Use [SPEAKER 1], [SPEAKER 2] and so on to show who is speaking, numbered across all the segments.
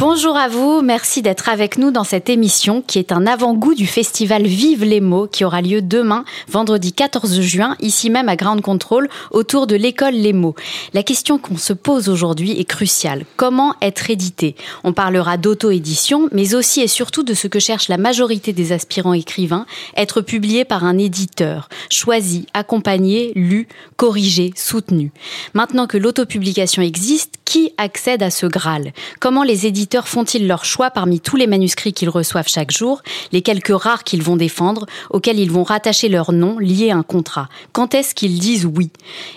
[SPEAKER 1] Bonjour à vous, merci d'être avec nous dans cette émission qui est un avant-goût du festival Vive les mots qui aura lieu demain, vendredi 14 juin, ici même à Ground Control, autour de l'école Les mots. La question qu'on se pose aujourd'hui est cruciale. Comment être édité? On parlera d'auto-édition, mais aussi et surtout de ce que cherche la majorité des aspirants écrivains, être publié par un éditeur, choisi, accompagné, lu, corrigé, soutenu. Maintenant que l'autopublication existe, qui accède à ce Graal? Comment les éditeurs font-ils leur choix parmi tous les manuscrits qu'ils reçoivent chaque jour, les quelques rares qu'ils vont défendre, auxquels ils vont rattacher leur nom lié à un contrat? Quand est-ce qu'ils disent oui?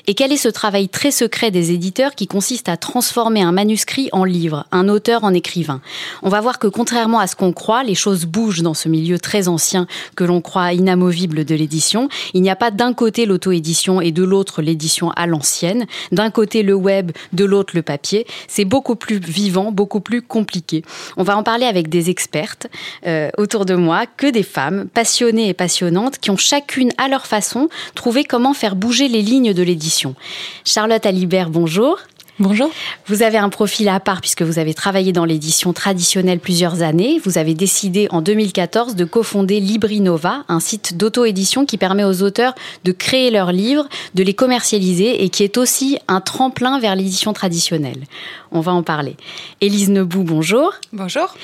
[SPEAKER 1] Et quel est ce travail très secret des éditeurs qui consiste à transformer un manuscrit en livre, un auteur en écrivain? On va voir que contrairement à ce qu'on croit, les choses bougent dans ce milieu très ancien que l'on croit inamovible de l'édition. Il n'y a pas d'un côté l'auto-édition et de l'autre l'édition à l'ancienne, d'un côté le web, de l'autre le papier. C'est beaucoup plus vivant, beaucoup plus compliqué. On va en parler avec des expertes euh, autour de moi, que des femmes passionnées et passionnantes qui ont chacune à leur façon trouvé comment faire bouger les lignes de l'édition. Charlotte Alibert, bonjour.
[SPEAKER 2] Bonjour.
[SPEAKER 1] Vous avez un profil à part puisque vous avez travaillé dans l'édition traditionnelle plusieurs années. Vous avez décidé en 2014 de cofonder Librinova, un site d'auto-édition qui permet aux auteurs de créer leurs livres, de les commercialiser et qui est aussi un tremplin vers l'édition traditionnelle. On va en parler. Élise Nebou, bonjour.
[SPEAKER 3] Bonjour.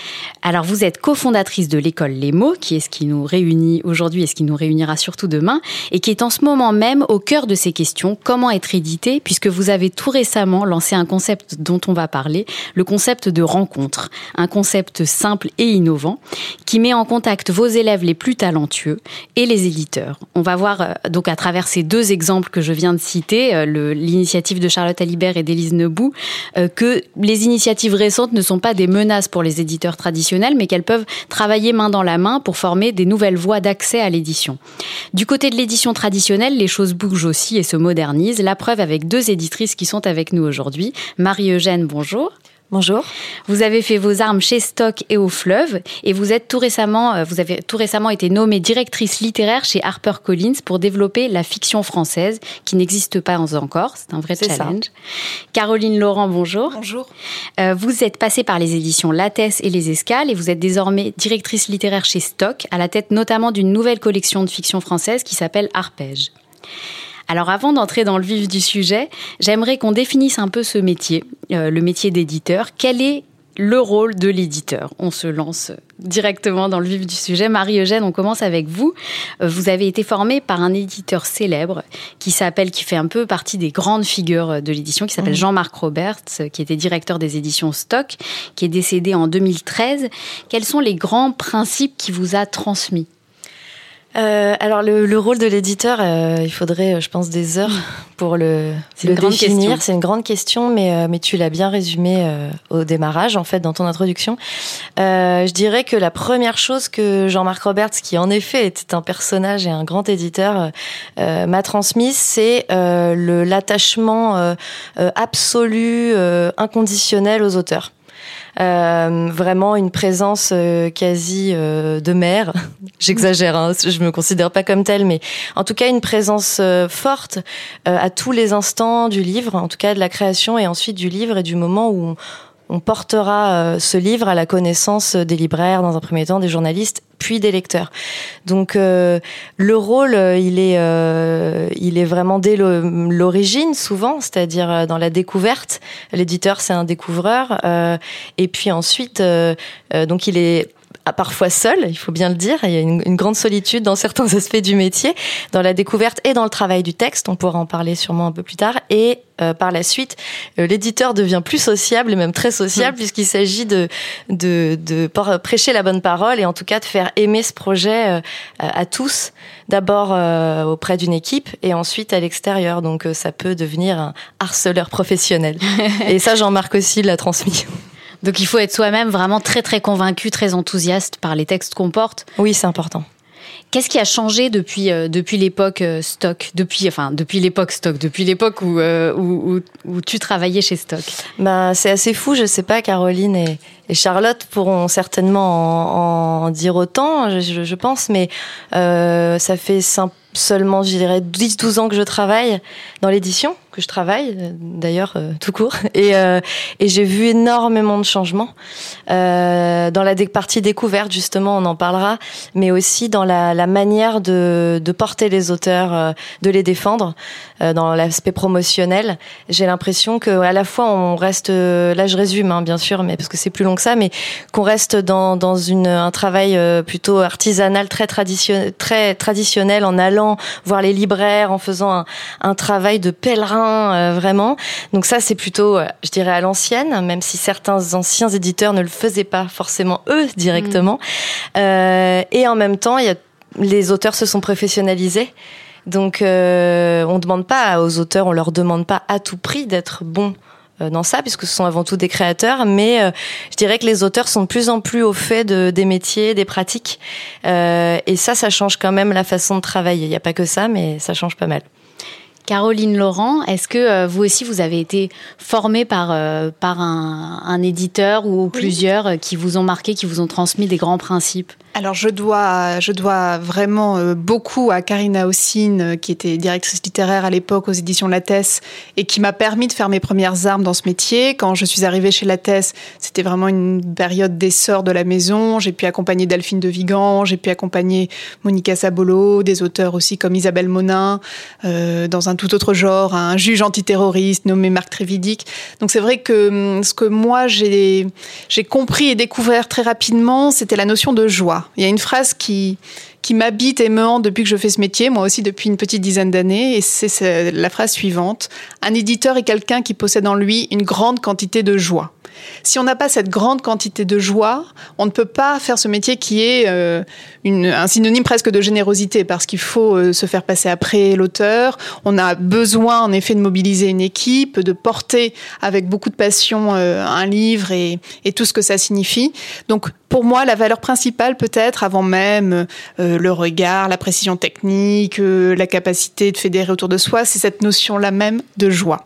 [SPEAKER 1] Alors vous êtes cofondatrice de l'école Les mots, qui est ce qui nous réunit aujourd'hui et ce qui nous réunira surtout demain, et qui est en ce moment même au cœur de ces questions, comment être édité, puisque vous avez tout récemment lancé un concept dont on va parler, le concept de rencontre, un concept simple et innovant qui met en contact vos élèves les plus talentueux et les éditeurs. On va voir euh, donc à travers ces deux exemples que je viens de citer, euh, l'initiative de Charlotte Alibert et d'Élise Nebou, euh, les initiatives récentes ne sont pas des menaces pour les éditeurs traditionnels, mais qu'elles peuvent travailler main dans la main pour former des nouvelles voies d'accès à l'édition. Du côté de l'édition traditionnelle, les choses bougent aussi et se modernisent. La preuve avec deux éditrices qui sont avec nous aujourd'hui. Marie-Eugène, bonjour.
[SPEAKER 4] Bonjour.
[SPEAKER 1] Vous avez fait vos armes chez Stock et au Fleuve et vous êtes tout récemment, euh, vous avez tout récemment été nommée directrice littéraire chez HarperCollins pour développer la fiction française qui n'existe pas encore. C'est un vrai
[SPEAKER 4] ça.
[SPEAKER 1] challenge. Caroline Laurent, bonjour.
[SPEAKER 3] Bonjour.
[SPEAKER 1] Euh, vous êtes passée par les éditions Lattès et Les Escales et vous êtes désormais directrice littéraire chez Stock, à la tête notamment d'une nouvelle collection de fiction française qui s'appelle Arpège. Alors avant d'entrer dans le vif du sujet, j'aimerais qu'on définisse un peu ce métier, euh, le métier d'éditeur. Quel est le rôle de l'éditeur? On se lance directement dans le vif du sujet. Marie-Eugène, on commence avec vous. Euh, Vous avez été formée par un éditeur célèbre qui s'appelle, qui fait un peu partie des grandes figures de l'édition, qui s'appelle Jean-Marc Roberts, qui était directeur des éditions Stock, qui est décédé en 2013. Quels sont les grands principes qui vous a transmis?
[SPEAKER 4] Euh, alors le, le rôle de l'éditeur, euh, il faudrait, euh, je pense, des heures pour le, le définir.
[SPEAKER 1] question.
[SPEAKER 4] C'est une grande question, mais, euh, mais tu l'as bien résumé euh, au démarrage, en fait, dans ton introduction. Euh, je dirais que la première chose que Jean-Marc Roberts, qui en effet était un personnage et un grand éditeur, m'a transmise, c'est euh, l'attachement absolu, euh, inconditionnel aux auteurs. Euh, vraiment une présence euh, quasi euh, de mère. J'exagère, hein, je me considère pas comme telle, mais en tout cas une présence forte à tous les instants du livre, en tout cas de la création et ensuite du livre et du moment où on portera euh, ce livre à la connaissance des libraires dans un premier temps, des journalistes, puis des lecteurs. Donc euh, le rôle, euh, il est, euh, il est vraiment dès l'origine souvent, c'est-à-dire euh, dans la découverte. L'éditeur, c'est un découvreur, euh, et puis ensuite, donc il est parfois seul, il faut bien le dire. Il y a une, une, grande solitude dans certains aspects du métier, dans la découverte et dans le travail du texte. On pourra en parler sûrement un peu plus tard. Et euh, par la suite, euh, l'éditeur devient plus sociable et même très sociable mmh. puisqu'il s'agit de, de, de, prêcher la bonne parole et en tout cas de faire aimer ce projet euh, à tous. D'abord auprès d'une équipe et ensuite à l'extérieur. Donc ça peut devenir un harceleur professionnel. et ça, Jean-Marc aussi l'a transmis.
[SPEAKER 1] Donc il faut être soi-même vraiment très très convaincu, très enthousiaste par les textes qu'on porte.
[SPEAKER 4] Oui, c'est important.
[SPEAKER 1] Qu'est-ce qui a changé depuis euh, depuis l'époque euh, Stock, depuis enfin depuis l'époque Stock, depuis l'époque où, euh, où, où, tu travaillais chez Stock?
[SPEAKER 4] Bah c'est assez fou, je sais pas. Caroline et, et Charlotte pourront certainement en, dire autant, je, je pense, mais ça fait seulement, je dirais, 10-12 ans que je travaille dans l'édition que je travaille, d'ailleurs euh, tout court, et, euh, et j'ai vu énormément de changements euh, dans la partie découverte justement, on en parlera, mais aussi dans la, manière de, porter les auteurs, de les défendre, dans l'aspect promotionnel. J'ai l'impression que à la fois on reste, là je résume hein, bien sûr, mais parce que c'est plus long que ça, mais qu'on reste dans, dans un travail plutôt artisanal, très traditionnel, très traditionnel, en allant voir les libraires, en faisant un travail de pèlerin euh, vraiment. Donc ça, c'est plutôt, euh, je dirais, à l'ancienne, même si certains anciens éditeurs ne le faisaient pas forcément eux directement. Euh, et en même temps, les auteurs se sont professionnalisés. Donc, euh, on demande pas aux auteurs, on leur demande pas à tout prix d'être bons dans ça, puisque ce sont avant tout des créateurs, mais je dirais que les auteurs sont de plus en plus au fait de, des métiers, des pratiques, et ça, ça change quand même la façon de travailler. Il n'y a pas que ça, mais ça change pas mal.
[SPEAKER 1] Caroline Laurent, est-ce que euh, vous aussi vous avez été formée par, euh, par un, un, éditeur ou plusieurs euh, qui vous ont marqué, qui vous ont transmis des grands principes?
[SPEAKER 5] Alors je dois, je dois vraiment euh, beaucoup à Karina Ossine, euh, qui était directrice littéraire à l'époque aux éditions Lattès et qui m'a permis de faire mes premières armes dans ce métier. Quand je suis arrivée chez Lattès, c'était vraiment une période d'essor de la maison. J'ai pu accompagner Delphine de Vigan, j'ai pu accompagner Monica Sabolo, des auteurs aussi comme Isabelle Monin, euh, dans un tout autre genre, un juge antiterroriste nommé Marc Trévidic. Donc c'est vrai que hum, ce que moi j'ai compris et découvert très rapidement, c'était la notion de joie. Il y a une phrase qui, qui m'habite et me hante depuis que je fais ce métier, moi aussi depuis une petite dizaine d'années, et c'est la phrase suivante. Un éditeur est quelqu'un qui possède en lui une grande quantité de joie. Si on n'a pas cette grande quantité de joie, on ne peut pas faire ce métier qui est euh, un synonyme presque de générosité, parce qu'il faut euh, se faire passer après l'auteur. On a besoin, en effet, de mobiliser une équipe, de porter avec beaucoup de passion euh, un livre et, tout ce que ça signifie. Donc, pour moi, la valeur principale, peut-être, avant même le regard, la précision technique, la capacité de fédérer autour de soi, c'est cette notion-là même de joie.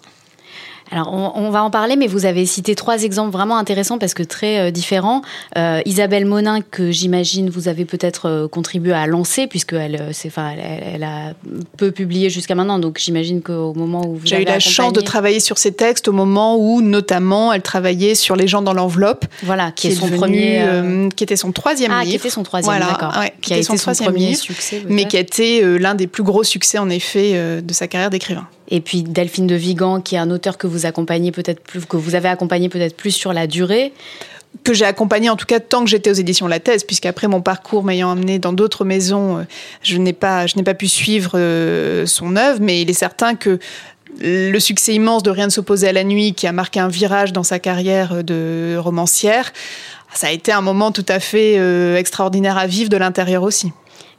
[SPEAKER 1] Alors, on, va en parler, mais vous avez cité trois exemples vraiment intéressants parce que très euh, différents. Euh, Isabelle Monin, que j'imagine vous avez peut-être euh, contribué à lancer, puisqu'elle enfin, elle, elle, a peu publié jusqu'à maintenant, donc j'imagine qu'au moment où vous
[SPEAKER 5] J'ai eu la chance de travailler sur ces textes au moment où, notamment, elle travaillait sur Les gens dans l'enveloppe.
[SPEAKER 1] Voilà, qui, est, son premier.
[SPEAKER 5] qui était son troisième
[SPEAKER 1] ah,
[SPEAKER 5] livre.
[SPEAKER 1] qui était son troisième, d'accord.
[SPEAKER 5] qui, a été son, troisième livre, succès. Mais qui a été l'un des plus gros succès, en effet, de sa carrière d'écrivain.
[SPEAKER 1] Et puis Delphine de Vigan, qui est un auteur que vous accompagnez peut-être plus, que vous avez accompagné peut-être plus sur la durée.
[SPEAKER 5] Que j'ai accompagné en tout cas tant que j'étais aux éditions La Thèse, puisqu'après mon parcours m'ayant amené dans d'autres maisons, euh, je n'ai pas, je n'ai pas pu suivre euh, son œuvre, mais il est certain que le succès immense de Rien ne s'opposait à la nuit, qui a marqué un virage dans sa carrière de romancière, ça a été un moment tout à fait euh, extraordinaire à vivre de l'intérieur aussi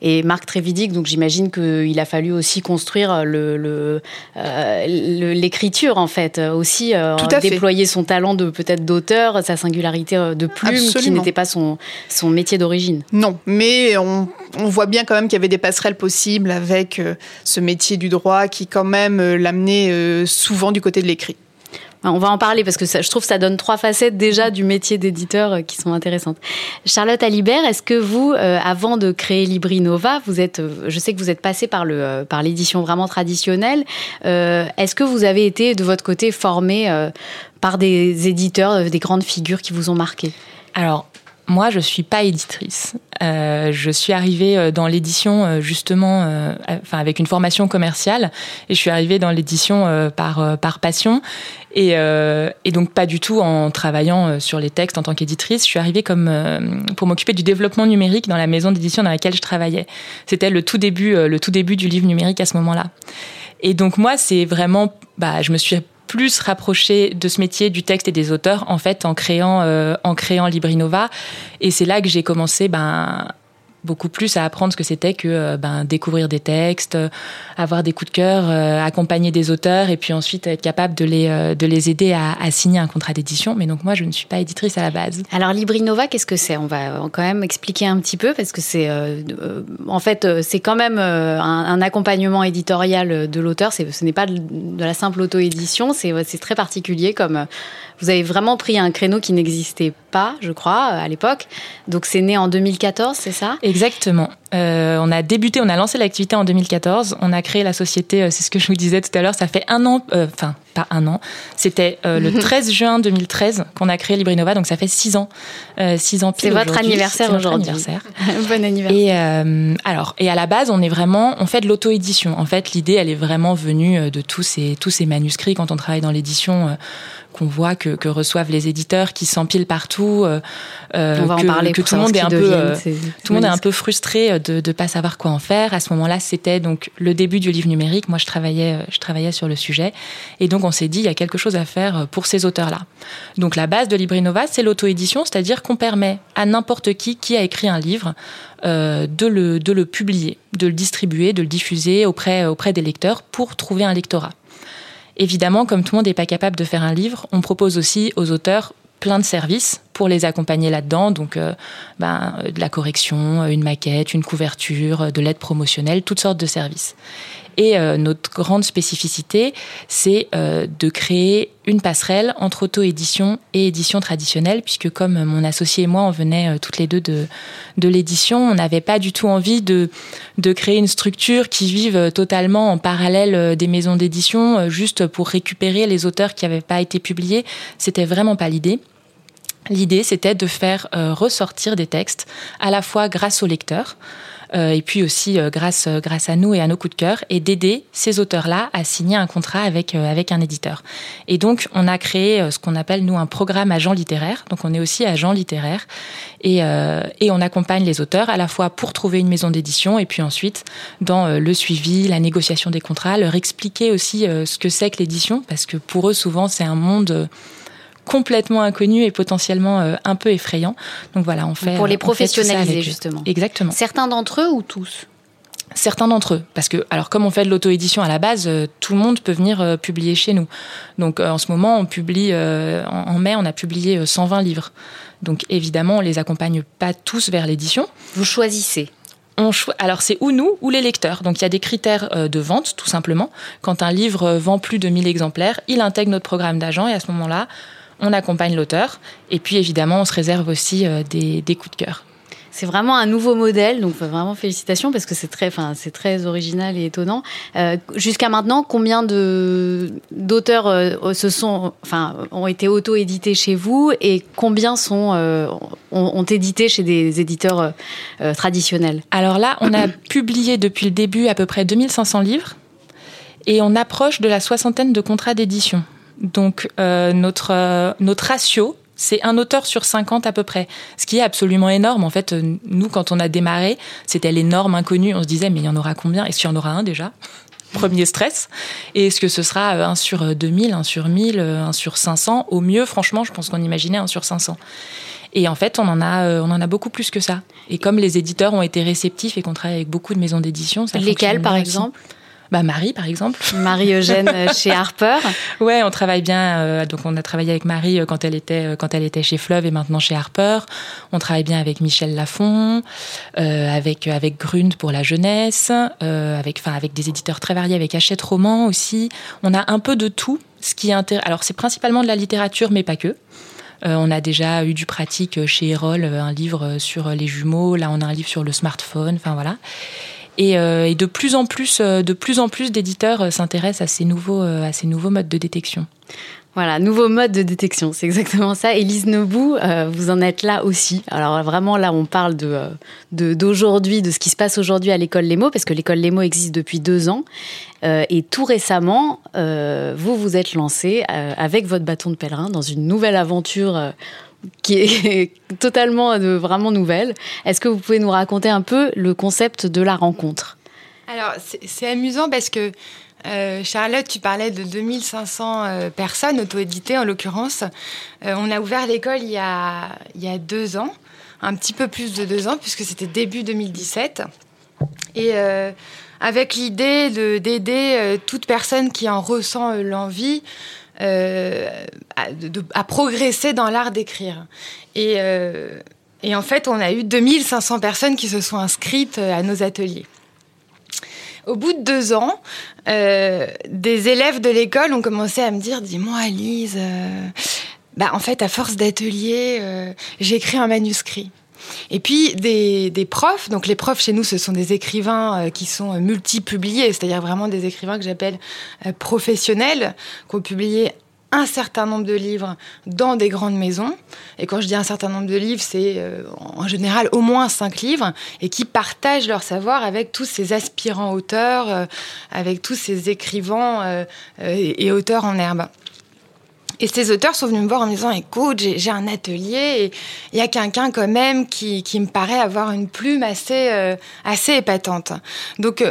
[SPEAKER 1] et Marc Trévidic. Donc j'imagine qu'il a fallu aussi construire le, euh, l'écriture en fait, aussi euh, déployer son talent de peut-être d'auteur, sa singularité euh, de plume qui n'était pas son, son métier d'origine.
[SPEAKER 5] Non, mais on, on, voit bien quand même qu'il y avait des passerelles possibles avec ce métier du droit qui quand même l'amenait souvent du côté de l'écrit.
[SPEAKER 1] On va en parler parce que ça, je trouve que ça donne trois facettes déjà du métier d'éditeur euh, qui sont intéressantes. Charlotte Alibert, est-ce que vous, euh, avant de créer Librinova, vous êtes, euh, je sais que vous êtes passé par le par l'édition vraiment traditionnelle. est-ce que vous avez été de votre côté formé par des éditeurs, des grandes figures qui vous ont marqué?
[SPEAKER 4] Alors
[SPEAKER 2] moi, je suis pas éditrice. Euh, je suis arrivée euh, dans l'édition euh, justement, enfin avec une formation commerciale, et je suis arrivée dans l'édition par par passion, et, et, donc pas du tout en travaillant sur les textes en tant qu'éditrice. Je suis arrivée comme pour m'occuper du développement numérique dans la maison d'édition dans laquelle je travaillais. C'était le tout début, le tout début du livre numérique à ce moment-là. Et donc moi, c'est vraiment, bah, je me suis plus rapprocher de ce métier du texte et des auteurs en fait en créant euh, en créant Librinova. Et c'est là que j'ai commencé ben beaucoup plus à apprendre ce que c'était que euh, ben, découvrir des textes, euh, avoir des coups de cœur, euh, accompagner des auteurs et puis ensuite être capable de les, de les aider à, à signer un contrat d'édition. Mais donc moi, je ne suis pas éditrice à la base.
[SPEAKER 1] Alors Librinova, qu'est-ce que c'est? On va quand même expliquer un petit peu parce que c'est en fait c'est quand même un, un, accompagnement éditorial de l'auteur. Ce n'est pas de, de la simple auto-édition, c'est très particulier comme vous avez vraiment pris un créneau qui n'existait pas, je crois, à l'époque. Donc c'est né en 2014, c'est ça?
[SPEAKER 2] Exactement. Euh, on a débuté, on a lancé l'activité en 2014. On a créé la société, euh, c'est ce que je vous disais tout à l'heure, ça fait un an, euh, enfin pas un an, c'était euh, le 13 juin 2013 qu'on a créé Librinova, donc ça fait six ans. six ans
[SPEAKER 1] C'est votre anniversaire aujourd'hui.
[SPEAKER 2] anniversaire.
[SPEAKER 1] bon anniversaire.
[SPEAKER 2] Et alors, et à la base, on est vraiment, on fait de l'auto-édition. En fait, l'idée, elle est vraiment venue de tous ces, tous ces manuscrits quand on travaille dans l'édition qu'on voit que, que, reçoivent les éditeurs qui s'empilent partout
[SPEAKER 1] euh, on va
[SPEAKER 2] que,
[SPEAKER 1] en parler
[SPEAKER 2] que tout le monde est un peu euh, tout le monde est un peu frustré de ne pas savoir quoi en faire. À ce moment-là c'était donc le début du livre numérique. Moi je travaillais je travaillais sur le sujet. Et donc on s'est dit il y a quelque chose à faire pour ces auteurs là donc la base de Librinova c'est l'auto-édition c'est-à-dire qu'on permet à n'importe qui qui a écrit un livre euh, de, le, de le publier, de le distribuer, de le diffuser auprès, auprès des lecteurs pour trouver un lectorat. Évidemment, comme tout le monde n'est pas capable de faire un livre, on propose aussi aux auteurs plein de services pour les accompagner là-dedans. Donc, euh, ben, de la correction, une maquette, une couverture, de l'aide promotionnelle, toutes sortes de services. Et euh, notre grande spécificité, c'est euh, de créer une passerelle entre auto-édition et édition traditionnelle, puisque comme mon associé et moi, on venait euh, toutes les deux de, de l'édition, on n'avait pas du tout envie de, de créer une structure qui vive totalement en parallèle des maisons d'édition, juste pour récupérer les auteurs qui n'avaient pas été publiés. C'était vraiment pas l'idée. L'idée, c'était de faire ressortir des textes à la fois grâce aux lecteurs, euh, et puis aussi euh, grâce, euh, grâce à nous et à nos coups de cœur, et d'aider ces auteurs-là à signer un contrat avec, avec un éditeur. Et donc, on a créé ce qu'on appelle, nous, un programme agent littéraire. Donc, on est aussi agent littéraire. Et, et on accompagne les auteurs à la fois pour trouver une maison d'édition, et puis ensuite, dans le suivi, la négociation des contrats, leur expliquer aussi ce que c'est que l'édition, parce que pour eux, souvent, c'est un monde complètement inconnu et potentiellement euh, un peu effrayant. Donc voilà, on fait
[SPEAKER 1] pour les professionnaliser justement.
[SPEAKER 2] Exactement.
[SPEAKER 1] Certains d'entre eux ou tous?
[SPEAKER 2] Certains d'entre eux, parce que alors comme on fait de l'auto-édition à la base, euh, tout le monde peut venir euh, publier chez nous. Donc en ce moment, on publie en mai, on a publié 120 livres. Donc évidemment, on les accompagne pas tous vers l'édition.
[SPEAKER 1] Vous choisissez
[SPEAKER 2] on cho alors c'est ou nous ou les lecteurs. Donc il y a des critères de vente tout simplement. Quand un livre vend plus de 1000 exemplaires, il intègre notre programme d'agent et à ce moment-là, on accompagne l'auteur. Et puis évidemment, on se réserve aussi euh, des, des coups de cœur.
[SPEAKER 1] C'est vraiment un nouveau modèle, donc vraiment félicitations parce que c'est très, enfin c'est très original et étonnant. Euh, Jusqu'à maintenant, combien de d'auteurs euh, se sont, enfin, ont été auto-édités chez vous et combien sont euh, ont, ont, édité chez des éditeurs traditionnels?
[SPEAKER 2] Alors là, on a publié depuis le début à peu près 2500 livres et on approche de la soixantaine de contrats d'édition. Donc euh, notre, euh, notre ratio, c'est un auteur sur 50 à peu près, ce qui est absolument énorme. En fait, euh, nous, quand on a démarré, c'était l'énorme inconnu. On se disait, mais il y en aura combien? Est-ce qu'il y en aura un déjà? Premier stress. Et est-ce que ce sera un sur 2000, un sur 1000, un sur 500 Au mieux, franchement, je pense qu'on imaginait un sur 500. Et en fait, on en a, on en a beaucoup plus que ça. Et comme les éditeurs ont été réceptifs et qu'on travaille avec beaucoup de maisons d'édition, ça
[SPEAKER 1] Lesquels, par exemple?
[SPEAKER 2] Bah Marie par exemple.
[SPEAKER 1] Marie Eugène euh, chez Harper.
[SPEAKER 2] Ouais, on travaille bien. Euh, donc on a travaillé avec Marie euh, quand elle était euh, quand elle était chez Fleuve et maintenant chez Harper. On travaille bien avec Michel Lafon, euh, avec avec Grund pour la jeunesse, euh, avec enfin avec des éditeurs très variés, avec Hachette Roman aussi. On a un peu de tout. Ce qui est. Alors c'est principalement de la littérature, mais pas que. Euh, on a déjà eu du pratique chez Erol, un livre sur les jumeaux. Là, on a un livre sur le smartphone. Enfin voilà. Et, et, de plus en plus, de plus en plus d'éditeurs s'intéressent à ces nouveaux, à ces nouveaux modes de détection.
[SPEAKER 1] Voilà, nouveau mode de détection, c'est exactement ça. Élise Nebou, euh, vous en êtes là aussi. Alors vraiment là, on parle de euh, d'aujourd'hui, de, ce qui se passe aujourd'hui à l'école Lemo, parce que l'école Lemo existe depuis deux ans. Euh, et tout récemment, vous vous êtes lancé avec votre bâton de pèlerin dans une nouvelle aventure qui est totalement vraiment nouvelle. Est-ce que vous pouvez nous raconter un peu le concept de la rencontre?
[SPEAKER 6] Alors c'est amusant parce que euh, Charlotte, tu parlais de 2500 euh, personnes auto-éditées en l'occurrence. Euh, on a ouvert l'école il, il y a deux ans, un petit peu plus de deux ans, puisque c'était début 2017. Et avec l'idée d'aider toute personne qui en ressent l'envie à, progresser dans l'art d'écrire. Et, et en fait, on a eu 2500 personnes qui se sont inscrites à nos ateliers. Au bout de deux ans, euh, des élèves de l'école ont commencé à me dire Dis-moi, euh, bah, en fait, à force d'atelier, euh, j'ai écrit un manuscrit. Et puis des, profs, donc les profs chez nous, ce sont des écrivains qui sont multi-publiés, c'est-à-dire vraiment des écrivains que j'appelle professionnels, qui ont publié un certain nombre de livres dans des grandes maisons. Et quand je dis un certain nombre de livres, c'est euh, en général au moins cinq livres et qui partagent leur savoir avec tous ces aspirants auteurs, euh, avec tous ces écrivains euh, et, auteurs en herbe. Et ces auteurs sont venus me voir en me disant écoute, j'ai un atelier et il y a quelqu'un quand même qui, qui, me paraît avoir une plume assez, assez épatante. Donc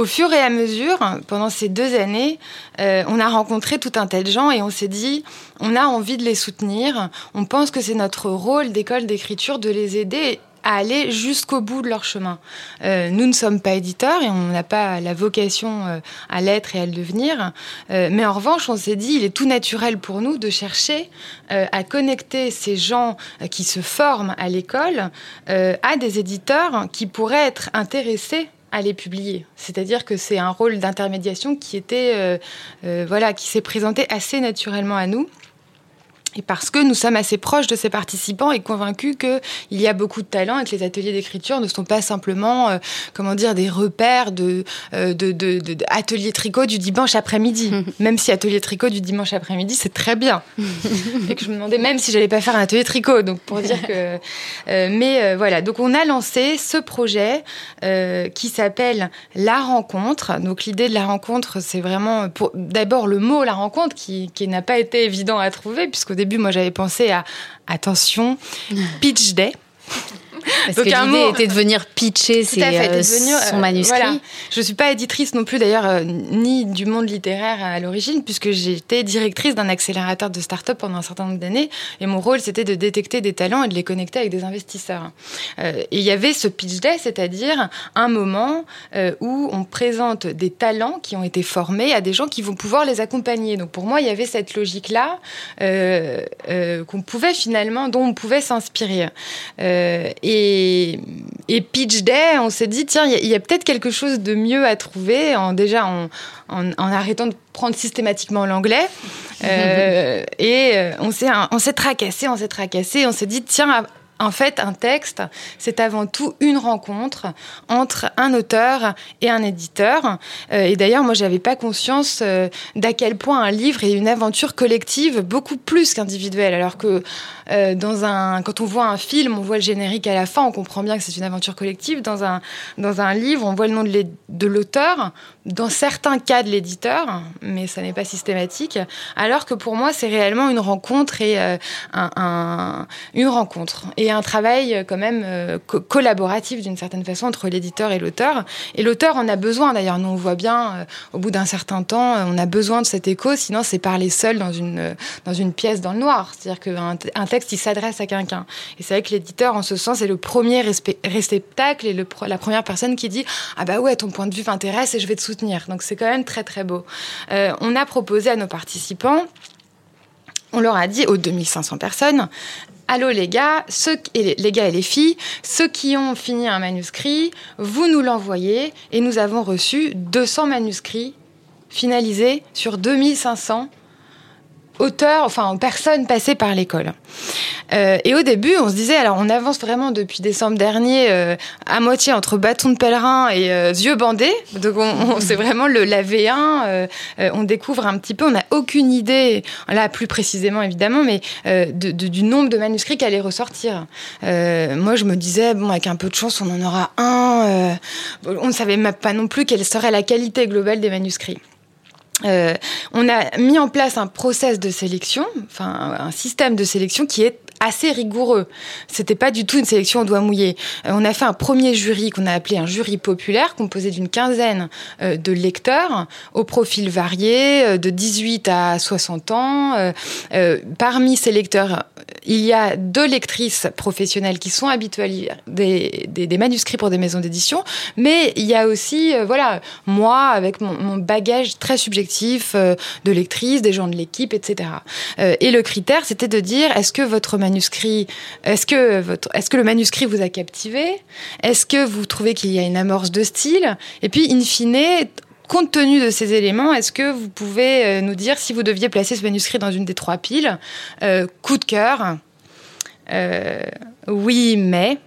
[SPEAKER 6] au fur et à mesure, pendant ces deux années, euh, on a rencontré tout un tas de gens et on s'est dit, on a envie de les soutenir. On pense que c'est notre rôle d'école d'écriture de les aider à aller jusqu'au bout de leur chemin. Euh, nous ne sommes pas éditeurs et on n'a pas la vocation euh, à l'être et à le devenir. mais en revanche, on s'est dit, il est tout naturel pour nous de chercher à connecter ces gens qui se forment à l'école à des éditeurs qui pourraient être intéressés à les publier. C'est-à-dire que c'est un rôle d'intermédiation qui était, euh, euh, voilà, qui s'est présenté assez naturellement à nous. Et parce que nous sommes assez proches de ces participants et convaincus qu'il y a beaucoup de talent et que les ateliers d'écriture ne sont pas simplement, euh, comment dire, des repères de, euh, de, de, de, ateliers tricot du dimanche après-midi. même si atelier tricot du dimanche après-midi, c'est très bien. et que je me demandais même si j'allais pas faire un atelier tricot. Donc pour dire que, euh, mais voilà. Donc on a lancé ce projet qui s'appelle la rencontre. Donc l'idée de la rencontre, c'est vraiment d'abord le mot la rencontre qui, qui n'a pas été évident à trouver puisqu'au début, moi, j'avais pensé à, attention, pitch day.
[SPEAKER 1] Parce Donc, que l'idée était de venir pitcher ses, euh, son euh, manuscrit.
[SPEAKER 6] Je ne suis pas éditrice non plus d'ailleurs, euh, ni du monde littéraire à l'origine, puisque j'étais directrice d'un accélérateur de start-up pendant un certain nombre d'années. Et mon rôle, c'était de détecter des talents et de les connecter avec des investisseurs. et il y avait ce pitch day, c'est-à-dire un moment où on présente des talents qui ont été formés à des gens qui vont pouvoir les accompagner. Donc pour moi, il y avait cette logique-là qu'on pouvait finalement, dont on pouvait s'inspirer. et et, Pitch Day, on s'est dit, tiens, il y a, peut-être quelque chose de mieux à trouver, en, déjà en, arrêtant de prendre systématiquement l'anglais. Euh, et euh, on s'est tracassé, on s'est tracassé, on s'est dit, tiens, en fait, un texte, c'est avant tout une rencontre entre un auteur et un éditeur. Euh, et d'ailleurs, moi, j'avais pas conscience d'à quel point un livre est une aventure collective beaucoup plus qu'individuelle. Alors que euh, dans un, quand on voit un film, on voit le générique à la fin, on comprend bien que c'est une aventure collective. Dans un, dans un livre, on voit le nom de l'auteur, dans certains cas de l'éditeur, mais ça n'est pas systématique. Alors que pour moi, c'est réellement une rencontre et euh, un, une rencontre et un travail euh, quand même collaboratif d'une certaine façon entre l'éditeur et l'auteur. Et l'auteur en a besoin d'ailleurs. Nous on voit bien au bout d'un certain temps, on a besoin de cet écho, sinon c'est parler seul dans une pièce dans le noir. C'est-à-dire qu'un un texte qui s'adresse à quelqu'un. Et c'est vrai que l'éditeur, en ce sens, est le premier réceptacle et la première personne qui dit Ah bah ouais, ton point de vue m'intéresse et je vais te Donc c'est quand même très très beau. Euh, on a proposé à nos participants, on leur a dit aux 2500 personnes, Allô les gars, ceux, les gars et les filles, ceux qui ont fini un manuscrit, vous nous l'envoyez et nous avons reçu 200 manuscrits finalisés sur 2500 auteurs, enfin personnes passées par l'école. Euh, et au début, on se disait, alors on avance vraiment depuis décembre dernier euh, à moitié entre bâton de pèlerin et euh, yeux bandés. Donc on, c'est vraiment le, la V1. on découvre un petit peu, on n'a aucune idée, là plus précisément évidemment, mais de, du nombre de manuscrits qui allaient ressortir. moi, je me disais, bon, avec un peu de chance, on en aura un. on ne savait même pas non plus quelle serait la qualité globale des manuscrits. Euh, on a mis en place un process de sélection, enfin un système de sélection qui est assez rigoureux. C'était pas du tout une sélection au doigt mouillé. Euh, on a fait un premier jury qu'on a appelé un jury populaire, composé d'une quinzaine euh, de lecteurs, au profil varié, euh, de 18 à 60 ans. parmi ces lecteurs, il y a deux lectrices professionnelles qui sont habituelles des, des, manuscrits pour des maisons d'édition, mais il y a aussi, voilà, moi avec mon, mon bagage très subjectif de lectrice, des gens de l'équipe, etc. et le critère, c'était de dire, est-ce que votre manuscrit manuscrit, est-ce que, le manuscrit vous a captivé? Est-ce que vous trouvez qu'il y a une amorce de style? Et puis, in fine, compte tenu de ces éléments, est-ce que vous pouvez euh, nous dire si vous deviez placer ce manuscrit dans une des trois piles? Euh, Coup de cœur, euh, oui, mais.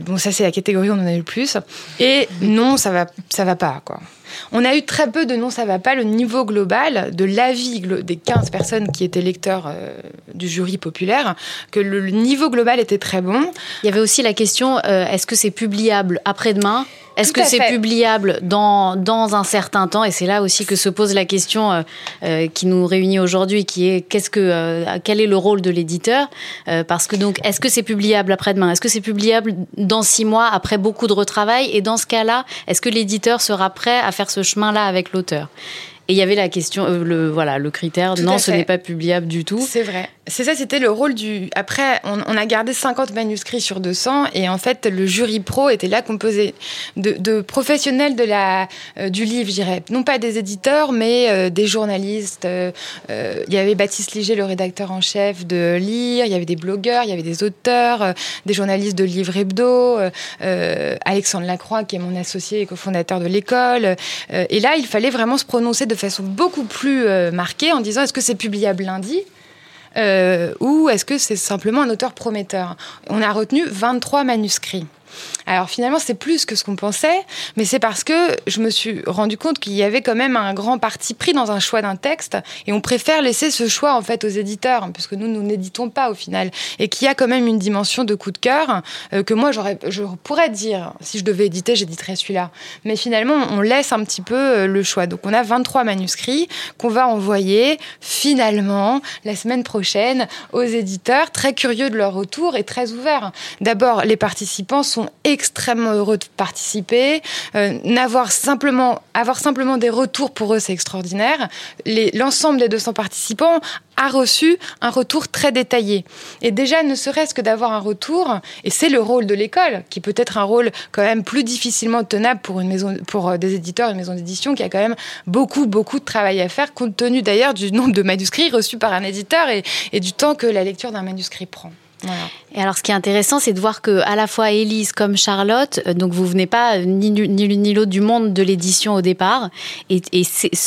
[SPEAKER 6] bon, ça c'est la catégorie où on en a le plus. Et non, ça va, ça va pas, quoi. On a eu très peu de non, ça va pas. Le niveau global de l'avis des 15 personnes qui étaient lecteurs euh, du jury populaire, que le, niveau global était très bon.
[SPEAKER 1] Il y avait aussi la question euh, est-ce que c'est publiable après-demain? Est-ce que c'est publiable dans, dans un certain temps? Et c'est là aussi que se pose la question euh, euh, qui nous réunit aujourd'hui, qui est qu'est-ce que euh, quel est le rôle de l'éditeur? Parce que donc, est-ce que c'est publiable après-demain? Est-ce que c'est publiable dans six mois après beaucoup de retravail? Et dans ce cas-là, est-ce que l'éditeur sera prêt à faire ce chemin-là avec l'auteur? Et il y avait la question, le, voilà, le critère, non, ce n'est pas publiable du tout.
[SPEAKER 6] C'est vrai. C'est ça, c'était le rôle du. Après, on, a gardé 50 manuscrits sur 200 et en fait, le jury pro était là composé de, professionnels de la, euh, du livre, je dirais. Non pas des éditeurs, mais euh, des journalistes. Euh, il y avait Baptiste Liger, le rédacteur en chef de Lire, il y avait des blogueurs, il y avait des auteurs, des journalistes de Livre Hebdo, Alexandre Lacroix, qui est mon associé et cofondateur de l'école. et là, il fallait vraiment se prononcer de façon beaucoup plus marquée en disant est-ce que c'est publiable lundi euh, ou est-ce que c'est simplement un auteur prometteur? On a retenu 23 manuscrits. Alors finalement, c'est plus que ce qu'on pensait, mais c'est parce que je me suis rendu compte qu'il y avait quand même un grand parti pris dans un choix d'un texte, et on préfère laisser ce choix en fait aux éditeurs, puisque nous, nous n'éditons pas au final, et qu'il y a quand même une dimension de coup de cœur euh, que moi, je pourrais dire, si je devais éditer, j'éditerais celui-là. Mais finalement, on laisse un petit peu euh, le choix. Donc on a 23 manuscrits qu'on va envoyer finalement la semaine prochaine aux éditeurs, très curieux de leur retour et très ouverts. D'abord, les participants sont extrêmement heureux de participer. Euh, n'avoir simplement, avoir simplement des retours pour eux, c'est extraordinaire. L'ensemble des 200 participants a reçu un retour très détaillé. Et déjà, ne serait-ce que d'avoir un retour, et c'est le rôle de l'école, qui peut être un rôle quand même plus difficilement tenable pour une maison, pour euh, des éditeurs, une maison d'édition qui a quand même beaucoup, beaucoup de travail à faire, compte tenu d'ailleurs du nombre de manuscrits reçus par un éditeur et, et du temps que la lecture d'un manuscrit prend.
[SPEAKER 1] Et alors, ce qui est intéressant, c'est de voir que à la fois Élise comme Charlotte, euh, donc vous venez pas ni, ni l'une ni l'autre du monde de l'édition au départ, et,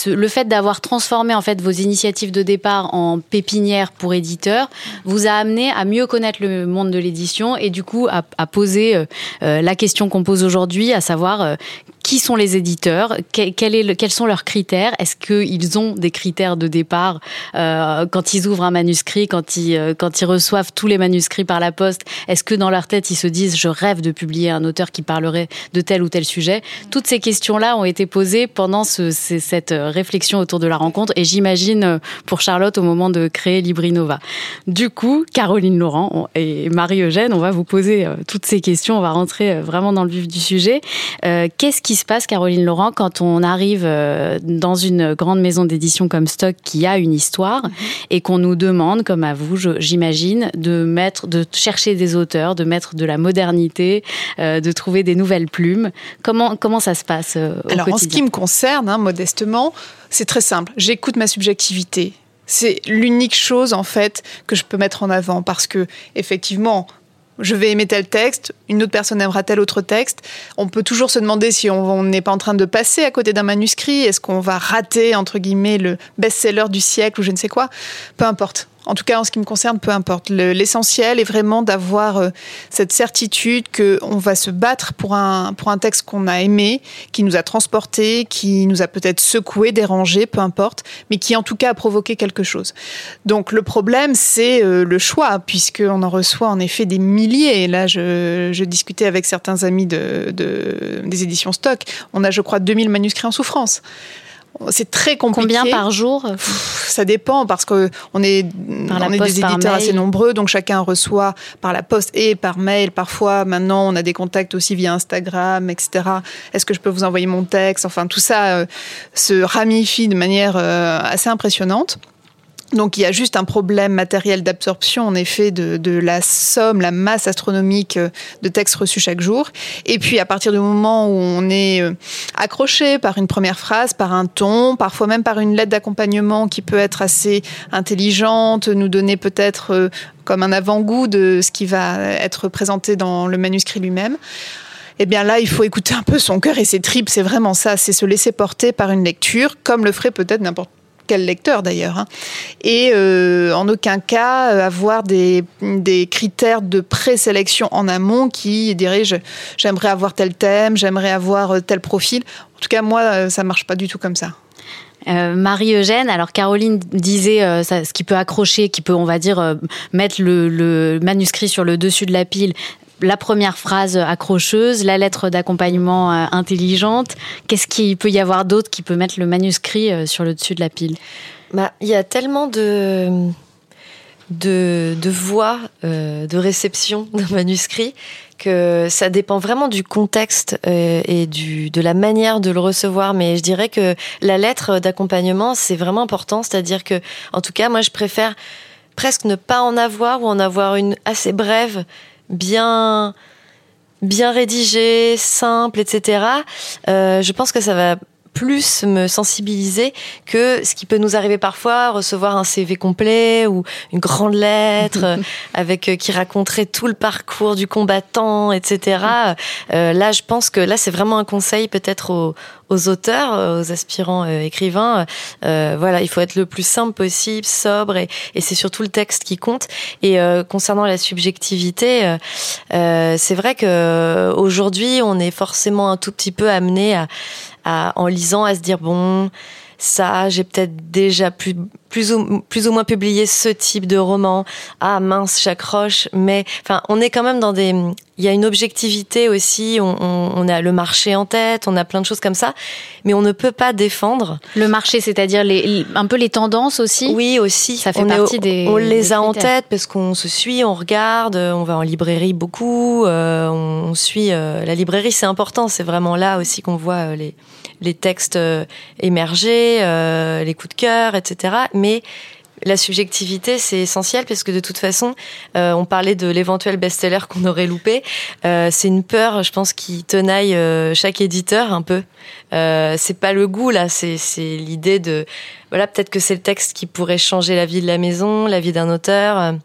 [SPEAKER 1] le fait d'avoir transformé en fait vos initiatives de départ en pépinière pour éditeurs vous a amené à mieux connaître le monde de l'édition et du coup à, poser euh, euh, la question qu'on pose aujourd'hui, à savoir qui sont les éditeurs, quels sont leurs critères, est-ce qu'ils ont des critères de départ euh, quand ils ouvrent un manuscrit, quand ils, euh, quand ils reçoivent tous les manuscrits par la poste, est-ce que dans leur tête ils se disent je rêve de publier un auteur qui parlerait de tel ou tel sujet? Toutes ces questions-là ont été posées pendant ce, cette réflexion autour de la rencontre et j'imagine euh, pour Charlotte au moment de créer Librinova. Du coup, Caroline Laurent et Marie-Eugène, on va vous poser toutes ces questions, on va rentrer vraiment dans le vif du sujet. Qu'est-ce qui se passe, Caroline Laurent, quand on arrive euh, dans une grande maison d'édition comme Stock qui a une histoire et qu'on nous demande, comme à vous, j'imagine, de mettre, de chercher des auteurs, de mettre de la modernité, euh, de trouver des nouvelles plumes. Comment comment ça se passe euh, au
[SPEAKER 5] Alors en ce qui me concerne, hein, modestement, c'est très simple. J'écoute ma subjectivité. C'est l'unique chose en fait que je peux mettre en avant parce que effectivement, je vais aimer tel texte, une autre personne aimera tel autre texte. On peut toujours se demander si on n'est pas en train de passer à côté d'un manuscrit. Est-ce qu'on va rater, entre guillemets, le best-seller du siècle ou je ne sais quoi? Peu importe. En tout cas, en ce qui me concerne, peu importe. L'essentiel est vraiment d'avoir euh, cette certitude qu'on va se battre pour un, pour un texte qu'on a aimé, qui nous a transporté, qui nous a peut-être secoué, dérangé, peu importe, mais qui en tout cas a provoqué quelque chose. Donc le problème, c'est euh, le choix, puisqu'on en reçoit en effet des milliers. Et là, je, je discutais avec certains amis de, de, des éditions Stock. On a, je crois, 2000 manuscrits en souffrance. C'est très compliqué.
[SPEAKER 1] Combien par jour
[SPEAKER 5] Ça dépend parce que on est, on est des éditeurs assez nombreux, donc chacun reçoit par la poste et par mail. Parfois, maintenant, on a des contacts aussi via Instagram, etc. Est-ce que je peux vous envoyer mon texte? Enfin, tout ça euh, se ramifie de manière euh, assez impressionnante. Donc il y a juste un problème matériel d'absorption, en effet, de, la somme, la masse astronomique euh, de textes reçus chaque jour. Et puis à partir du moment où on est euh, accroché par une première phrase, par un ton, parfois même par une lettre d'accompagnement qui peut être assez intelligente, nous donner peut-être euh, comme un avant-goût de ce qui va être présenté dans le manuscrit lui-même eh bien là, il faut écouter un peu son cœur et ses tripes. C'est vraiment ça, c'est se laisser porter par une lecture, comme le ferait peut-être n'importe quel lecteur d'ailleurs, hein. et euh, en aucun cas euh, avoir des, des critères de présélection en amont qui diraient j'aimerais avoir tel thème, j'aimerais avoir euh, tel profil. En tout cas, moi, ça marche pas du tout comme ça.
[SPEAKER 1] Marie-Eugène, alors Caroline disait ce qui peut accrocher, qui peut, on va dire, mettre le, le, manuscrit sur le dessus de la pile, la première phrase accrocheuse, la lettre d'accompagnement euh, intelligente. Qu'est-ce qu'il peut y avoir d'autre qui peut mettre le manuscrit euh, sur le dessus de la pile?
[SPEAKER 4] Bah, Il y a tellement de, de, voix euh, de réception d'un manuscrit que ça dépend vraiment du contexte et du, de la manière de le recevoir. Mais je dirais que la lettre d'accompagnement, c'est vraiment important. C'est-à-dire que, en tout cas, moi, je préfère presque ne pas en avoir ou en avoir une assez brève bien bien rédigé, simple, etc. Euh, je pense que ça va plus me sensibiliser que ce qui peut nous arriver parfois, recevoir un CV complet ou une grande lettre avec euh, qui raconterait tout le parcours du combattant, etc. Euh, là, je pense que là, c'est vraiment un conseil peut-être aux, aux auteurs, euh, aux aspirants écrivains. voilà, il faut être le plus simple possible, sobre, et, et c'est surtout le texte qui compte. Et concernant la subjectivité, c'est vrai que aujourd'hui, on est forcément un tout petit peu amené à en lisant, à se dire bon, ça, j'ai peut-être déjà plus, plus, ou, plus ou moins publié ce type de roman. Ah mince, j'accroche. Mais enfin, on est quand même dans des. Il y a une objectivité aussi. On, on, a le marché en tête. On a plein de choses comme ça. Mais on ne peut pas défendre.
[SPEAKER 1] Le marché, c'est-à-dire les, un peu les tendances aussi?
[SPEAKER 4] Oui, aussi.
[SPEAKER 1] Ça fait on partie des.
[SPEAKER 4] On les a en tête parce qu'on se suit, on regarde, on va en librairie beaucoup. Euh, on, suit. Euh, la librairie, c'est important. C'est vraiment là aussi qu'on voit euh, les les textes euh, émergés, euh, les coups de cœur, etc. Mais la subjectivité, c'est essentiel parce que de toute façon, euh, on parlait de l'éventuel best-seller qu'on aurait loupé. c'est une peur, je pense, qui tenaille chaque éditeur un peu. c'est pas le goût là, c'est l'idée de voilà peut-être que c'est le texte qui pourrait changer la vie de la maison, la vie d'un auteur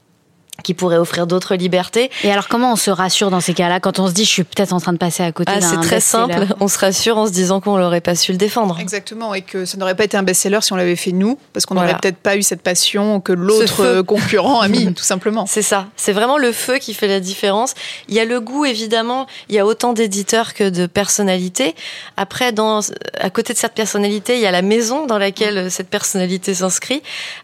[SPEAKER 4] qui pourrait offrir d'autres libertés.
[SPEAKER 1] Et alors comment on se rassure dans ces cas-là quand on se dit je suis peut-être en train de passer à côté ah,
[SPEAKER 4] C'est très simple, on se rassure en se disant qu'on n'aurait pas su le défendre.
[SPEAKER 5] Exactement, et que ça n'aurait pas été un best-seller si on l'avait fait nous, parce qu'on n'aurait peut-être pas eu cette passion que l'autre concurrent a mis, tout simplement.
[SPEAKER 4] C'est ça, c'est vraiment le feu qui fait la différence. Il y a le goût, évidemment, il y a autant d'éditeurs que de personnalités. Après, dans, à côté de cette personnalité, il y a la maison dans laquelle cette personnalité s'inscrit.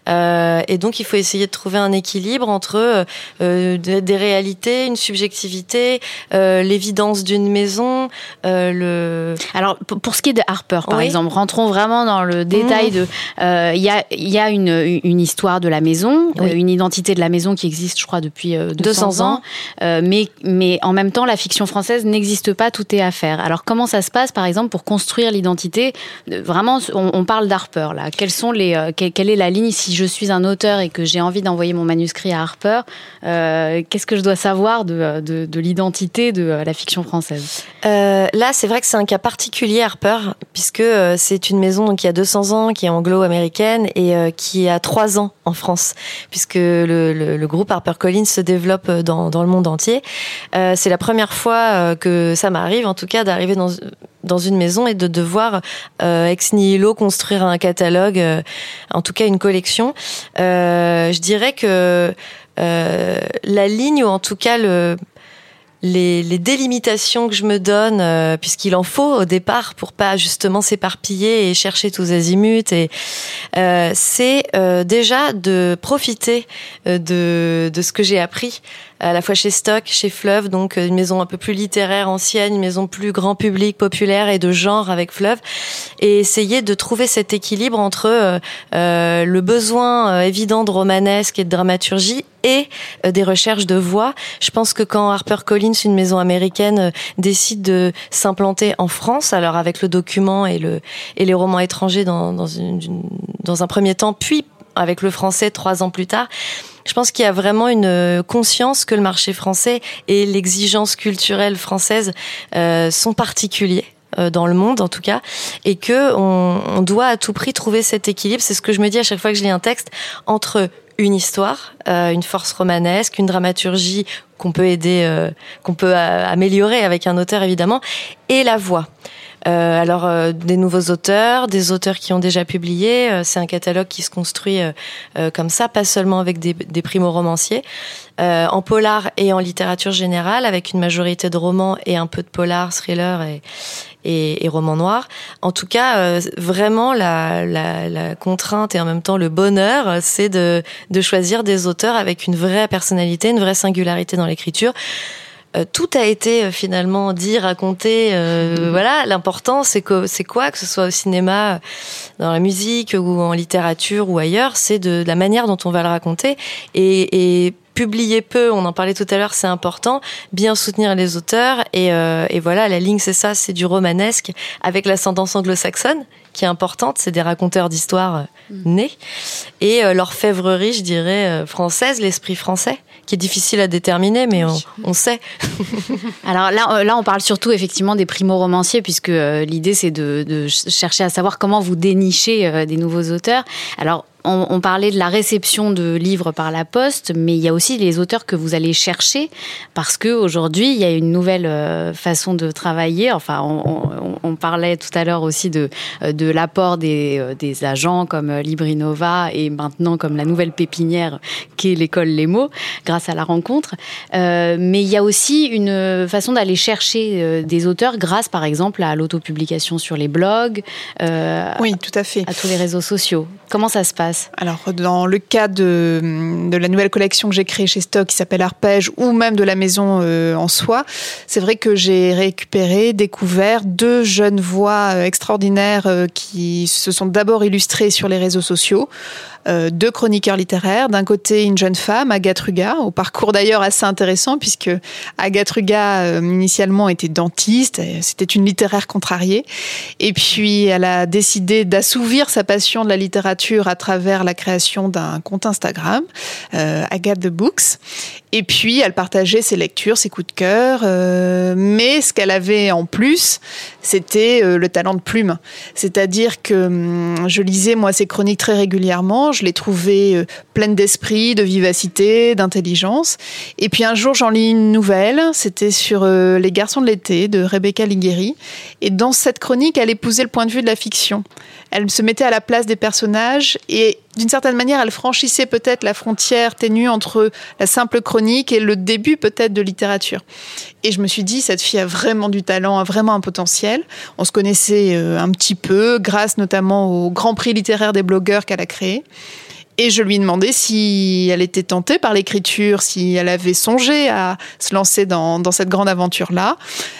[SPEAKER 4] Euh, et donc, il faut essayer de trouver un équilibre entre euh, des réalités, une subjectivité, euh, l'évidence d'une maison. Euh, le...
[SPEAKER 1] Alors pour ce qui est de Harper, par exemple, rentrons vraiment dans le détail de. Il y a, y a une, une, histoire de la maison, une identité de la maison qui existe, je crois, depuis 200, ans. mais, mais en même temps, la fiction française n'existe pas, tout est à faire. Alors comment ça se passe, par exemple, pour construire l'identité Vraiment, on, parle d'Harper là. Sont les, quelle est la ligne? Si je suis un auteur et que j'ai envie d'envoyer mon manuscrit à Harper Qu'est-ce que je dois savoir de, de, l'identité de la fiction française?
[SPEAKER 4] Là, c'est vrai que c'est un cas particulier, Harper, puisque c'est une maison qui a 200 ans, qui est anglo-américaine et qui a 3 ans en France, puisque le, le, le groupe HarperCollins se développe dans, dans le monde entier. c'est la première fois que ça m'arrive, en tout cas, d'arriver dans dans une maison et de devoir euh, ex nihilo construire un catalogue, euh, en tout cas une collection. Euh, je dirais que euh, la ligne ou en tout cas le les, les, délimitations que je me donne, euh, puisqu'il en faut au départ pour pas justement s'éparpiller et chercher tous azimuts, euh, c'est déjà de profiter de ce que j'ai appris à la fois chez Stock, chez Fleuve, donc une maison un peu plus littéraire, ancienne, une maison plus grand public, populaire et de genre avec Fleuve, et essayer de trouver cet équilibre entre le besoin évident de romanesque et de dramaturgie et des recherches de voix. Je pense que quand HarperCollins une maison américaine, euh, décide de s'implanter en France, alors avec le document et, le, et les romans étrangers dans, dans, une, dans un premier temps, puis avec le français trois ans plus tard. Je pense qu'il y a vraiment une conscience que le marché français et l'exigence culturelle française euh, sont particuliers euh, dans le monde en tout cas, et que on, on, doit à tout prix trouver cet équilibre. C'est ce que je me dis à chaque fois que je lis un texte entre une histoire, euh, une force romanesque, une dramaturgie qu'on peut aider, euh, qu'on peut euh, améliorer avec un auteur évidemment, et la voix. Euh, alors euh, des nouveaux auteurs, des auteurs qui ont déjà publié. Euh, c'est un catalogue qui se construit comme ça, pas seulement avec des, des primo-romanciers, en polar et en littérature générale, avec une majorité de romans et un peu de polar, thriller et, et, et romans noirs. En tout cas, vraiment la, la, la, contrainte et en même temps le bonheur, c'est de, de choisir des auteurs avec une vraie personnalité, une vraie singularité dans l'écriture. Euh, tout a été euh, finalement dit, raconté. Euh, mhm. Voilà, l'important c'est que c'est quoi que ce soit au cinéma, dans la musique ou en littérature ou ailleurs, c'est de, la manière dont on va le raconter et, publier peu, on en parlait tout à l'heure, c'est important. Bien soutenir les auteurs et, et voilà, la ligne c'est ça, c'est du romanesque avec l'ascendance anglo-saxonne qui est importante, c'est des raconteurs d'histoire mhm. nés et l'orfèvrerie, je dirais française, l'esprit français qui est difficile à déterminer, mais on, sait.
[SPEAKER 1] Alors là, euh, là, on parle surtout effectivement des primo-romanciers, puisque euh, l'idée c'est de, de, chercher à savoir comment vous dénichez euh, des nouveaux auteurs. Alors on, parlait de la réception de livres par la poste, mais il y a aussi les auteurs que vous allez chercher parce que aujourd'hui il y a une nouvelle euh, façon de travailler. Enfin, on, parlait tout à l'heure aussi de euh, de l'apport des, euh, des, agents comme Librinova et maintenant comme la nouvelle pépinière qui est l'école Les Mots, grâce à la rencontre. mais il y a aussi une façon d'aller chercher des auteurs grâce, par exemple, à l'autopublication sur les blogs.
[SPEAKER 5] oui, tout à fait.
[SPEAKER 1] À tous les réseaux sociaux. Comment ça se passe
[SPEAKER 5] alors, dans le cas de, la nouvelle collection que j'ai créée chez Stock qui s'appelle Arpège ou même de la maison euh, en soi, c'est vrai que j'ai récupéré, découvert deux jeunes voix euh, extraordinaires euh, qui se sont d'abord illustrées sur les réseaux sociaux euh, deux chroniqueurs littéraires. D'un côté, une jeune femme, Agathe Ruga, au parcours d'ailleurs assez intéressant puisque Agathe Ruga euh, initialement était dentiste, c'était une littéraire contrariée. Et puis, elle a décidé d'assouvir sa passion de la littérature à travers la création d'un compte Instagram, euh, Agathe the Books. Et puis, elle partageait ses lectures, ses coups de cœur. Euh, mais ce qu'elle avait en plus, c'était euh, le talent de plume. C'est-à-dire que hum, je lisais, moi, ses chroniques très régulièrement. Je les trouvais euh, pleines d'esprit, de vivacité, d'intelligence. Et puis un jour, j'en lis une nouvelle. C'était sur Les garçons de l'été de Rebecca Ligueri. Et dans cette chronique, elle épousait le point de vue de la fiction. Elle se mettait à la place des personnages et d'une certaine manière, elle franchissait peut-être la frontière ténue entre la simple chronique et le début peut-être de littérature. Et je me suis dit, cette fille a vraiment du talent, a vraiment un potentiel. On se connaissait euh, un petit peu, grâce notamment au Grand Prix littéraire des blogueurs qu'elle a créé. Et je lui ai demandé si elle était tentée par l'écriture, si elle avait songé à se lancer dans, dans cette grande aventure-là.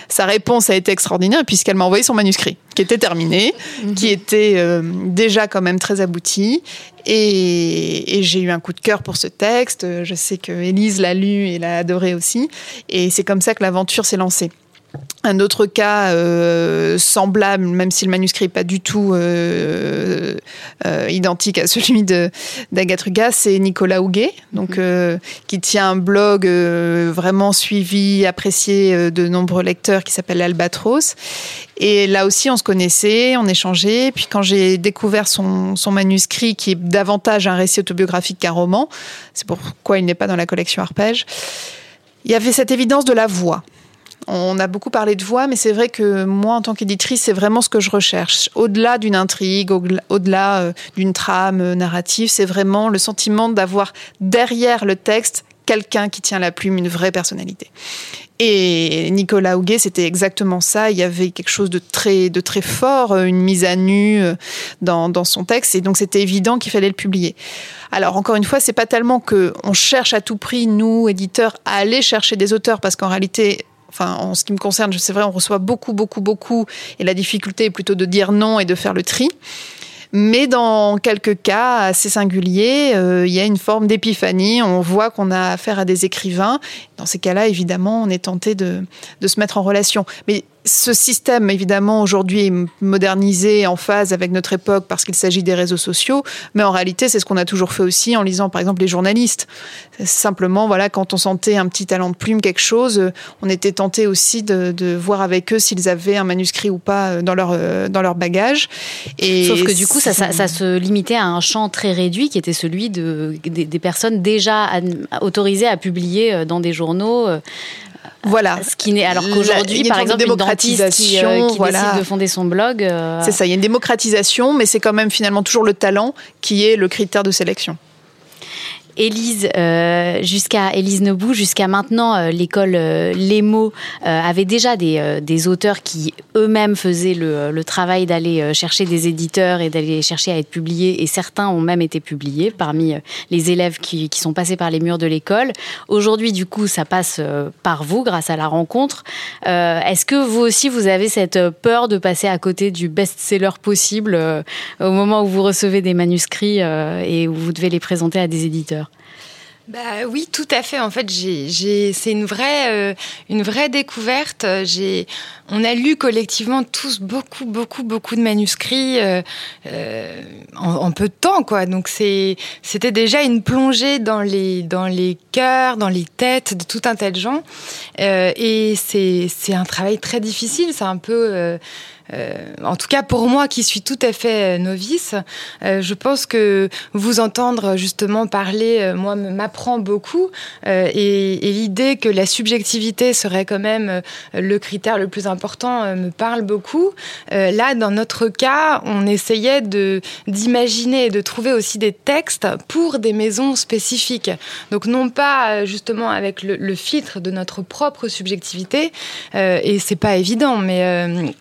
[SPEAKER 5] Sa réponse a été extraordinaire puisqu'elle m'a envoyé son manuscrit, qui était terminé, mhm. qui était euh, déjà quand même très abouti. Et, et j'ai eu un coup de cœur pour ce texte. Je sais que Élise l'a lu et l'a adoré aussi. Et c'est comme ça que l'aventure s'est lancée. Un autre cas euh, semblable, même si le manuscrit n'est pas du tout euh, euh, identique à celui d'Agathe Rugas, c'est Nicolas Houguet, donc, mhm. qui tient un blog vraiment suivi, apprécié de nombreux lecteurs qui s'appelle Albatros. Et là aussi, on se connaissait, on échangeait. Puis quand j'ai découvert son, son, manuscrit, qui est davantage un récit autobiographique qu'un roman, c'est pourquoi il n'est pas dans la collection Arpège, il y avait cette évidence de la voix. On a beaucoup parlé de voix, mais c'est vrai que moi, en tant qu'éditrice, c'est vraiment ce que je recherche. Au-delà d'une intrigue, au-delà euh, d'une trame euh, narrative, c'est vraiment le sentiment d'avoir derrière le texte quelqu'un qui tient la plume, une vraie personnalité. Et Nicolas Houguet, c'était exactement ça. Il y avait quelque chose de très, de très fort, euh, une mise à nu dans, dans son texte, et donc c'était évident qu'il fallait le publier. Alors encore une fois, c'est pas tellement que on cherche à tout prix, nous éditeurs, à aller chercher des auteurs, parce qu'en réalité, enfin, en ce qui me concerne, c'est vrai, on reçoit beaucoup, beaucoup, beaucoup, et la difficulté est plutôt de dire non et de faire le tri. Mais dans quelques cas assez singuliers, euh, il y a une forme d'épiphanie. On voit qu'on a affaire à des écrivains. Dans ces cas-là, évidemment, on est tenté de, de se mettre en relation. Mais ce système, évidemment, aujourd'hui est modernisé en phase avec notre époque parce qu'il s'agit des réseaux sociaux, mais en réalité, c'est ce qu'on a toujours fait aussi en lisant, par exemple, les journalistes. Simplement, voilà, quand on sentait un petit talent de plume, quelque chose, on était tenté aussi de, voir avec eux s'ils avaient un manuscrit ou pas dans leur, dans leur bagage.
[SPEAKER 1] Et Sauf que du coup, ça, ça, se limitait à un champ très réduit qui était celui de, des, personnes déjà autorisées à publier dans des journaux.
[SPEAKER 5] Voilà.
[SPEAKER 1] Ce qui n'est alors qu'aujourd'hui, par exemple, une dentiste qui, euh, décide de fonder son blog. Euh,
[SPEAKER 5] c'est ça. Il y a une démocratisation, mais c'est quand même finalement toujours le talent qui est le critère de sélection.
[SPEAKER 1] Élise, euh, jusqu'à Élise Nobou, jusqu'à maintenant, euh, l'école euh, Lemo avait déjà des, des, auteurs qui eux-mêmes faisaient le, le travail d'aller chercher des éditeurs et d'aller chercher à être publiés, et certains ont même été publiés parmi les élèves qui, qui sont passés par les murs de l'école. Aujourd'hui, du coup, ça passe par vous grâce à la rencontre. Est-ce que vous aussi, vous avez cette peur de passer à côté du best-seller possible au moment où vous recevez des manuscrits et où vous devez les présenter à des éditeurs?
[SPEAKER 6] Bah oui, tout à fait. En fait, j'ai, c'est une vraie, euh, une vraie découverte. J'ai, on a lu collectivement tous beaucoup, beaucoup, beaucoup de manuscrits euh, euh, en, peu de temps, quoi. Donc c'est, c'était déjà une plongée dans les, dans les cœurs, dans les têtes de tout un tas de gens. et c'est, c'est un travail très difficile. C'est un peu euh, en tout cas pour moi qui suis tout à fait euh, novice, euh, je pense que vous entendre justement parler, moi, m'apprend beaucoup. et, l'idée que la subjectivité serait quand même le critère le plus important me parle beaucoup. là, dans notre cas, on essayait d'imaginer et de trouver aussi des textes pour des maisons spécifiques. Donc non pas justement avec le, le filtre de notre propre subjectivité, et c'est pas évident, mais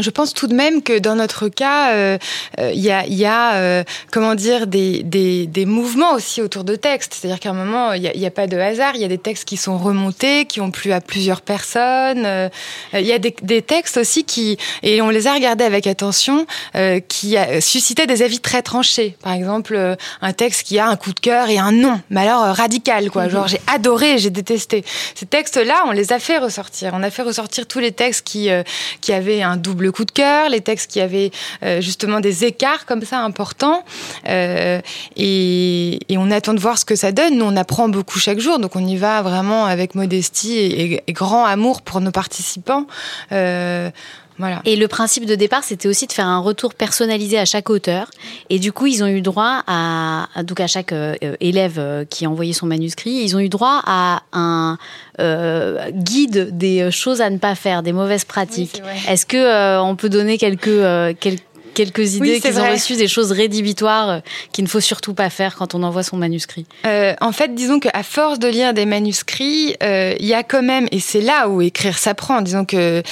[SPEAKER 6] je pense tout de même que dans notre cas, il euh, euh, y a, y a euh, comment dire, des, des, des, mouvements aussi autour de textes. C'est-à-dire qu'à un moment, il n'y a, a, pas de hasard. Il y a des textes qui sont remontés, qui ont plu à plusieurs personnes. Il y a des, des, textes aussi qui, et on les a regardés avec attention, qui a, suscitaient des avis très tranchés. Par exemple, un texte qui a un coup de cœur et un non, mais alors radical, quoi. Genre, j'ai adoré, j'ai détesté. Ces textes-là, on les a fait ressortir. On a fait ressortir tous les textes qui, qui avaient un double le coup de cœur, les textes qui avaient euh, justement des écarts comme ça importants. Euh, et, on attend de voir ce que ça donne. Nous, on apprend beaucoup chaque jour, donc on y va vraiment avec modestie et, grand amour pour nos participants.
[SPEAKER 1] Euh, et le principe de départ, c'était aussi de faire un retour personnalisé à chaque auteur. Et du coup, ils ont eu droit à, donc à chaque euh, élève euh, qui a envoyé son manuscrit, ils ont eu droit à un euh, guide des choses à ne pas faire, des mauvaises pratiques. Est-ce que on peut donner quelques quelques quelques idées qu'ils ont reçues, des choses rédhibitoires euh, qu'il ne faut surtout pas faire quand on envoie son manuscrit?
[SPEAKER 6] Euh, En fait, disons qu'à force de lire des manuscrits, euh, il y a quand même, et c'est là où écrire s'apprend, disons que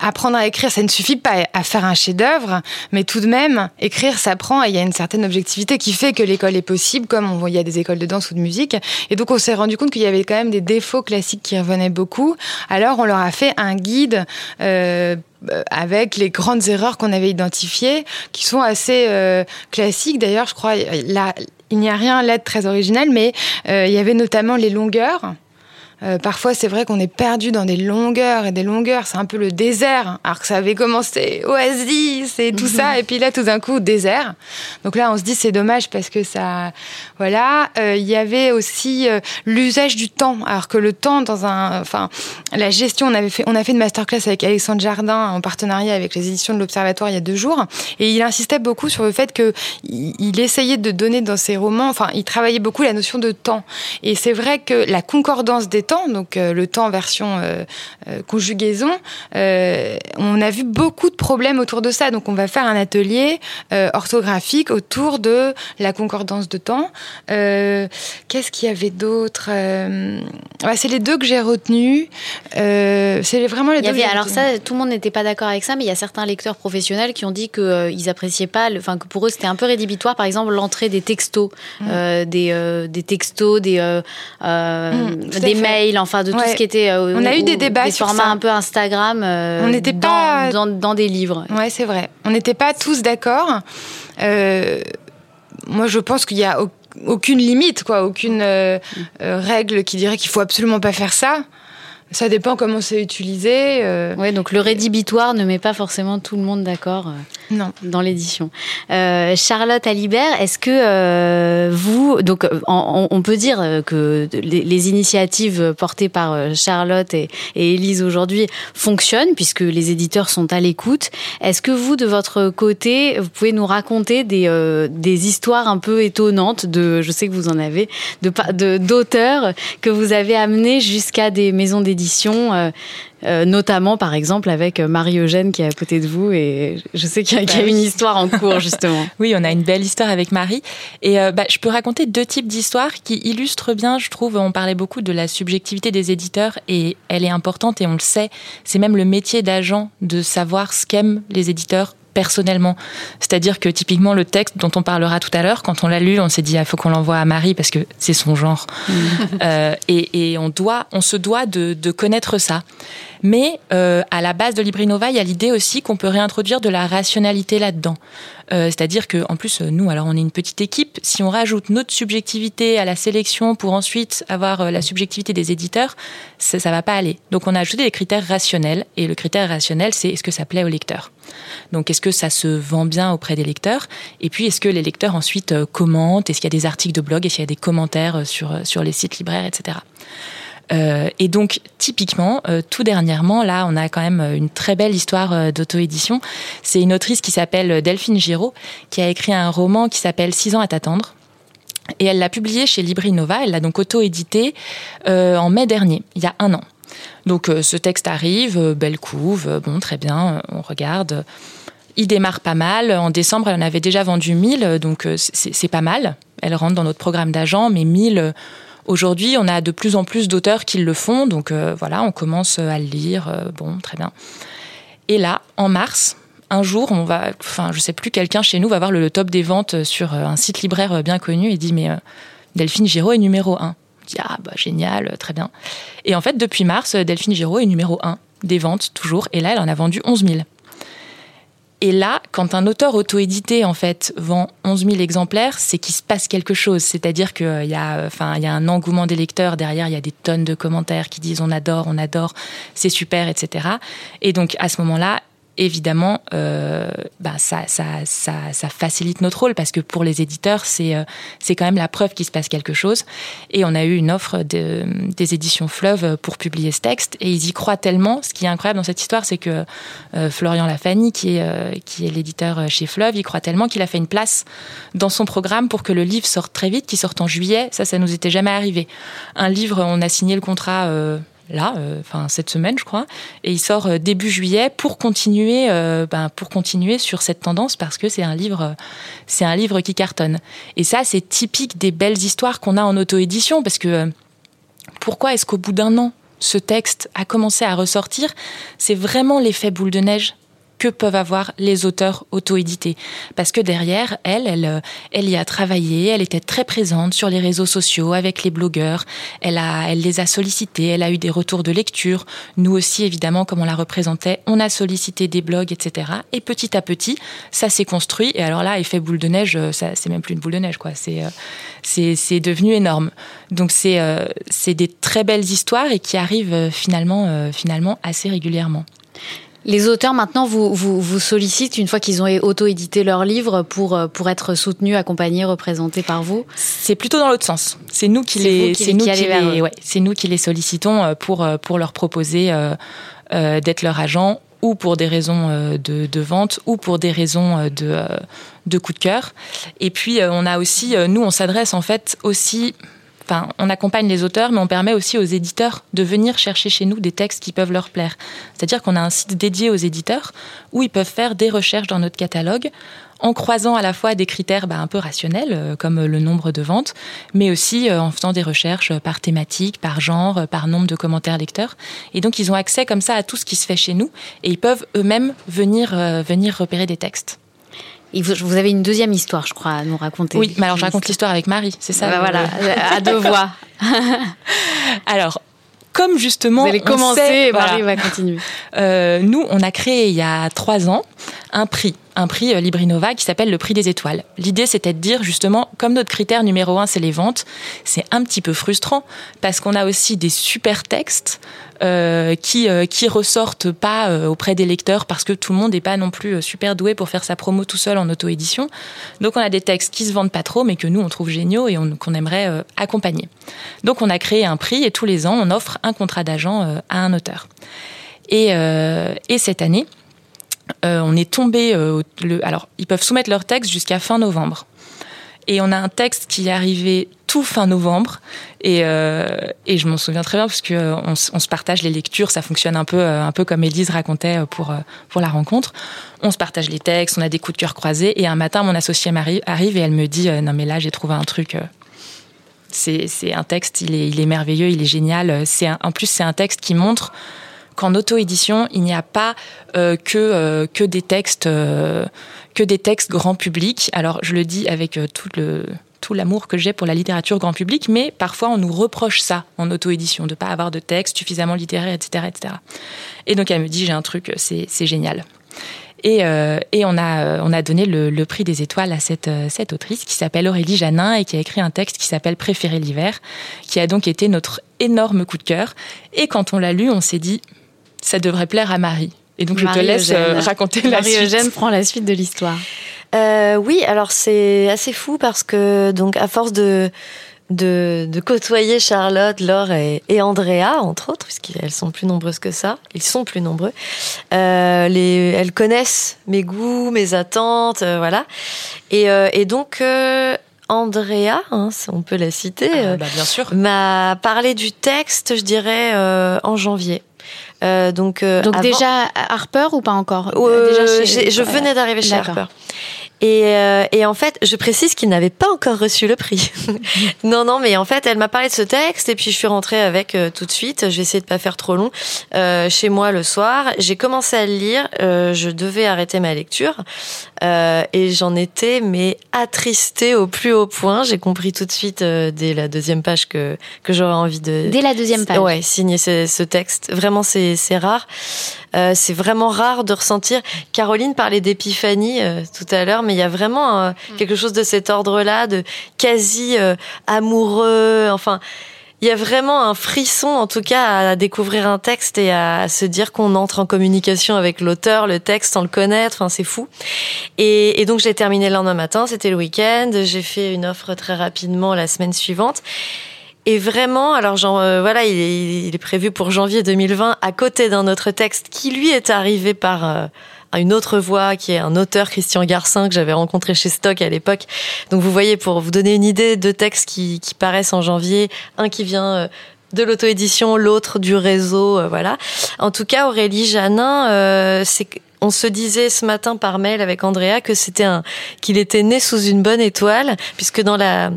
[SPEAKER 6] apprendre à écrire, ça ne suffit pas à faire un chef-d'œuvre, mais tout de même, écrire s'apprend et il y a une certaine objectivité qui fait que l'école est possible, comme on voit, il y a des écoles de danse ou de musique. Et donc, on s'est rendu compte qu'il y avait quand même des défauts classiques qui revenaient beaucoup. Alors, on leur a fait un guide euh, avec les grandes erreurs qu'on avait identifiées, qui sont assez euh, classiques. D'ailleurs, je crois, là, il n'y a rien là de très original, mais euh, il y avait notamment les longueurs. Euh, parfois, c'est vrai qu'on est perdu dans des longueurs et des longueurs. C'est un peu le désert, alors que ça avait commencé oasis et tout ça, et puis là, tout d'un coup, désert. Donc là, on se dit c'est dommage parce que ça, voilà. Euh, il y avait aussi euh, l'usage du temps, alors que le temps dans un, enfin, la gestion. On avait fait, on a fait une masterclass avec Alexandre Jardin en partenariat avec les éditions de l'Observatoire il y a deux jours, et il insistait beaucoup sur le fait que il essayait de donner dans ses romans, enfin, il travaillait beaucoup la notion de temps. Et c'est vrai que la concordance des temps, donc euh, le temps version euh, euh, conjugaison, on a vu beaucoup de problèmes autour de ça. Donc on va faire un atelier orthographique autour de la concordance de temps. Qu'est-ce qu'il y avait d'autre C'est les deux que j'ai retenus. c'est vraiment les
[SPEAKER 1] il y
[SPEAKER 6] deux.
[SPEAKER 1] Avait, alors ça, tout le monde n'était pas d'accord avec ça, mais il y a certains lecteurs professionnels qui ont dit qu'ils ils appréciaient pas, enfin que pour eux c'était un peu rédhibitoire. Par exemple, l'entrée des textos, mmh. des, des textos, des mmh, des mails, enfin de tout ce qui était.
[SPEAKER 6] on a eu des débats
[SPEAKER 1] des
[SPEAKER 6] sur
[SPEAKER 1] formats
[SPEAKER 6] ça.
[SPEAKER 1] un peu Instagram. on n'était pas dans, dans, des livres.
[SPEAKER 6] Ouais, c'est vrai. On n'était pas tous d'accord. Euh, moi, je pense qu'il y a aucune limite, quoi, aucune euh, euh, règle qui dirait qu'il faut absolument pas faire ça. Ça dépend comment c'est utilisé. Euh...
[SPEAKER 1] Oui, donc le rédhibitoire ne met pas forcément tout le monde d'accord euh,
[SPEAKER 6] non.
[SPEAKER 1] dans l'édition. Euh, Charlotte Alibert, est-ce que euh, vous, donc on, on, peut dire que les, initiatives portées par Charlotte et, Élise aujourd'hui fonctionnent puisque les éditeurs sont à l'écoute. Est-ce que vous, de votre côté, vous pouvez nous raconter des, euh, des histoires un peu étonnantes de, je sais que vous en avez, de d'auteurs que vous avez amenés jusqu'à des maisons d'édition édition, euh, euh, notamment par exemple avec euh, Marie-Eugène qui est à côté de vous et je sais qu'il y, a, bah une histoire en cours justement.
[SPEAKER 2] oui, on a une belle histoire avec Marie et bah, je peux raconter deux types d'histoires qui illustrent bien, je trouve, on parlait beaucoup de la subjectivité des éditeurs et elle est importante et on le sait, c'est même le métier d'agent de savoir ce qu'aiment les éditeurs personnellement. C'est-à-dire que typiquement le texte dont on parlera tout à l'heure, quand on l'a lu, on s'est dit il ah, faut qu'on l'envoie à Marie parce que c'est son genre. Mm. euh, et, et, on doit, on se doit de, de connaître ça. Mais euh, à la base de Librinova, il y a l'idée aussi qu'on peut réintroduire de la rationalité là-dedans. Euh, C'est-à-dire que, en plus, nous, alors on est une petite équipe. Si on rajoute notre subjectivité à la sélection pour ensuite avoir euh, la subjectivité des éditeurs, ça, ça va pas aller. Donc, on a ajouté des critères rationnels. Et le critère rationnel, c'est est-ce que ça plaît aux lecteurs? Donc, est-ce que ça se vend bien auprès des lecteurs? Et puis, est-ce que les lecteurs ensuite euh, commentent? Est-ce qu'il y a des articles de blog? Est-ce qu'il y a des commentaires euh, sur sur les sites libraires, etc. Euh, et donc, typiquement, euh, tout dernièrement, là, on a quand même une très belle histoire euh, d'auto-édition. C'est une autrice qui s'appelle Delphine Giraud, qui a écrit un roman qui s'appelle Six ans à t'attendre. Et elle l'a publié chez Libri Nova. Elle l'a donc auto-édité en mai dernier, il y a un an. Donc, ce texte arrive, belle couve, bon, très bien, on regarde. Il démarre pas mal. En décembre, elle en avait déjà vendu 1000, donc c'est pas mal. Elle rentre dans notre programme d'agent, mais 1000 Aujourd'hui, on a de plus en plus d'auteurs qui le font, donc euh, voilà, on commence à le lire. Euh, bon, très bien. Et là, en mars, un jour, on va, enfin, je sais plus, quelqu'un chez nous va voir le, top des ventes sur euh, un site libraire bien connu et dit mais Delphine Giraud est numéro un. On dit ah bah génial, très bien. Et en fait, depuis mars, Delphine Giraud est numéro un des ventes toujours, et là, elle en a vendu 11 000. Et là, quand un auteur auto-édité en fait vend 11 000 exemplaires, c'est qu'il se passe quelque chose. C'est-à-dire qu'il y a, enfin, il y a un engouement des lecteurs derrière. Il y a des tonnes de commentaires qui disent on adore, on adore, c'est super, etc. Et donc à ce moment-là, évidemment, euh, bah, ça, ça, ça, ça, facilite notre rôle parce que pour les éditeurs, c'est euh, quand même la preuve qu'il se passe quelque chose. Et on a eu une offre de, des éditions Fleuve pour publier ce texte et ils y croient tellement. Ce qui est incroyable dans cette histoire, c'est que euh, Florian Lafani, qui est, euh, qui est l'éditeur chez Fleuve, il croit tellement qu'il a fait une place dans son programme pour que le livre sorte très vite, qu'il sorte en juillet. Ça, ça nous était jamais arrivé. Un livre, on a signé le contrat là, euh, enfin cette semaine je crois, et il sort euh, début juillet pour continuer, euh, ben, pour continuer sur cette tendance parce que c'est un livre, c'est un livre qui cartonne. Et ça c'est typique des belles histoires qu'on a en auto-édition parce que pourquoi est-ce qu'au bout d'un an ce texte a commencé à ressortir? C'est vraiment l'effet boule de neige. Que peuvent avoir les auteurs auto-édités. Parce que derrière, elle, elle, elle y a travaillé, elle était très présente sur les réseaux sociaux avec les blogueurs, elle, a, elle les a sollicités, elle a eu des retours de lecture. Nous aussi, évidemment, comme on la représentait, on a sollicité des blogs, etc. Et petit à petit, ça s'est construit. Et alors là, effet boule de neige, ça, c'est même plus une boule de neige, quoi. C'est, euh, c'est, c'est devenu énorme. Donc c'est, euh, c'est des très belles histoires et qui arrivent euh, finalement, finalement assez régulièrement.
[SPEAKER 1] Les auteurs maintenant vous, vous, vous sollicitent une fois qu'ils ont auto-édité leur livre pour, pour être soutenus, accompagnés, représentés par vous?
[SPEAKER 2] C'est plutôt dans l'autre sens. C'est nous qui les, c'est nous qui, les, ouais, c'est nous qui les sollicitons pour, pour leur proposer euh, d'être leur agent ou pour des raisons de, de, vente ou pour des raisons de, de coup de cœur. Et puis on a aussi, nous on s'adresse en fait aussi Enfin, on accompagne les auteurs, mais on permet aussi aux éditeurs de venir chercher chez nous des textes qui peuvent leur plaire. C'est-à-dire qu'on a un site dédié aux éditeurs où ils peuvent faire des recherches dans notre catalogue en croisant à la fois des critères bah, un peu rationnels, euh, comme le nombre de ventes, mais aussi euh, en faisant des recherches par thématique, par genre, par nombre de commentaires lecteurs. Et donc, ils ont accès comme ça à tout ce qui se fait chez nous et ils peuvent eux-mêmes venir, euh, venir repérer des textes.
[SPEAKER 1] Vous avez une deuxième histoire, je crois, à nous raconter.
[SPEAKER 2] Oui, mais alors je raconte l'histoire avec Marie, c'est ça
[SPEAKER 1] bah Voilà, à deux voix.
[SPEAKER 2] alors, comme justement.
[SPEAKER 1] Vous allez commencer et Marie va continuer.
[SPEAKER 2] Euh, nous, on a créé il y a trois ans un prix un prix euh, Librinova qui s'appelle le prix des étoiles. L'idée, c'était de dire justement, comme notre critère numéro un, c'est les ventes, c'est un petit peu frustrant parce qu'on a aussi des super textes euh, qui euh, qui ressortent pas auprès des lecteurs parce que tout le monde n'est pas non plus super doué pour faire sa promo tout seul en auto-édition. Donc on a des textes qui se vendent pas trop, mais que nous on trouve géniaux et qu'on aimerait accompagner. Donc on a créé un prix et tous les ans on offre un contrat d'agent à un auteur. Et cette année, euh, on est tombé. Euh, le, alors, ils peuvent soumettre leur texte jusqu'à fin novembre. Et on a un texte qui est arrivé tout fin novembre. Et, euh, je m'en souviens très bien parce que on, se partage les lectures. Ça fonctionne un peu, un peu comme Élise racontait pour, pour la rencontre. On se partage les textes, on a des coups de cœur croisés. Et un matin, mon associé arrive et elle me dit Non, mais là, j'ai trouvé un truc. c'est un texte, il est, il est merveilleux, il est génial. En plus, c'est un texte qui montre qu'en auto-édition, il n'y a pas euh, que, euh, que des textes euh, que des textes grand public. Alors je le dis avec tout le tout l'amour que j'ai pour la littérature grand public, mais parfois on nous reproche ça en auto-édition, de pas avoir de texte suffisamment littéraire, etc., etc. Et donc elle me dit j'ai un truc, c'est génial. Et, et, on, a, on a donné le, le, prix des étoiles à cette, cette autrice qui s'appelle Aurélie Janin et qui a écrit un texte qui s'appelle Préférer l'hiver, qui a donc été notre énorme coup de cœur. Et quand on l'a lu, on s'est dit, ça devrait plaire à Marie. Et donc je te laisse euh, raconter la suite.
[SPEAKER 1] Marie-Eugène prend la suite de l'histoire.
[SPEAKER 4] Euh, oui, alors c'est assez fou parce que donc à force de de, de côtoyer Charlotte, Laure et, et, Andrea, entre autres, puisqu'elles sont plus nombreuses que ça, ils sont plus nombreux. Euh, les, elles connaissent mes goûts, mes attentes, euh, voilà. Et, euh, et donc Andrea, hein, on peut la citer,
[SPEAKER 2] ah, bah, bien sûr,
[SPEAKER 4] m'a parlé du texte, je dirais, en janvier.
[SPEAKER 1] Euh, donc, euh, donc déjà Harper ou pas encore?
[SPEAKER 4] Euh, déjà Je venais d'arriver chez Harper. Et, euh, et, en fait, je précise qu'il n'avait pas encore reçu le prix. non, non, mais en fait, elle m'a parlé de ce texte et puis je suis rentrée avec euh, tout de suite. Je vais essayer de pas faire trop long. Euh, chez moi le soir, j'ai commencé à le lire. Euh, je devais arrêter ma lecture et j'en étais mais attristée au plus haut point. J'ai compris tout de suite dès la deuxième page que que j'aurais envie de.
[SPEAKER 1] Dès la deuxième page.
[SPEAKER 4] Ouais, signer ce, ce texte. Vraiment, c'est c'est rare. Euh, c'est vraiment rare de ressentir. Caroline parlait d'épiphanie euh, tout à l'heure, mais il y a vraiment euh, mm. quelque chose de cet ordre-là, de quasi amoureux. Enfin, il y a vraiment un frisson, en tout cas, à découvrir un texte et à se dire qu'on entre en communication avec l'auteur, le texte, sans le connaître. Enfin, c'est fou. Et, et donc, j'ai terminé le lendemain matin. C'était le week-end. J'ai fait une offre très rapidement la semaine suivante. Et vraiment, alors genre, euh, voilà, il est, il est, prévu pour janvier 2020 à côté d'un autre texte qui lui est arrivé par euh, une autre voix, qui est un auteur Christian Garcin que j'avais rencontré chez Stock à l'époque. Donc vous voyez, pour vous donner une idée, deux textes qui, qui paraissent en janvier, un qui vient euh, de l'auto-édition, l'autre du réseau, voilà. En tout cas, Aurélie Janin, c'est on se disait ce matin par mail avec Andrea que c'était qu'il était né sous une bonne étoile, puisque dans la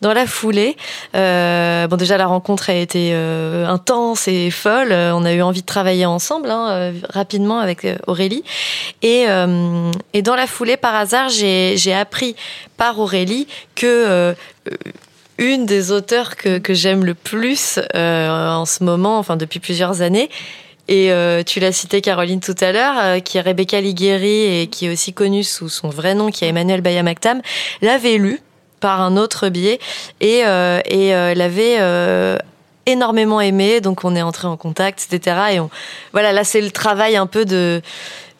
[SPEAKER 4] dans la foulée, euh, bon déjà la rencontre a été euh, intense et folle. On a eu envie de travailler ensemble hein, euh, rapidement avec Aurélie, et et dans la foulée par hasard j'ai j'ai appris par Aurélie que une des auteurs que, que j'aime le plus en ce moment, enfin depuis plusieurs années, et euh, tu l'as cité Caroline tout à l'heure, euh, qui est Rebecca Ligueri et qui est aussi connue sous son vrai nom, qui est Emmanuel Bayamaktam, l'avait lu par un autre biais et, euh, et l'avait énormément aimé. Donc on est entré en contact, etc. Et on, voilà, là c'est le travail un peu de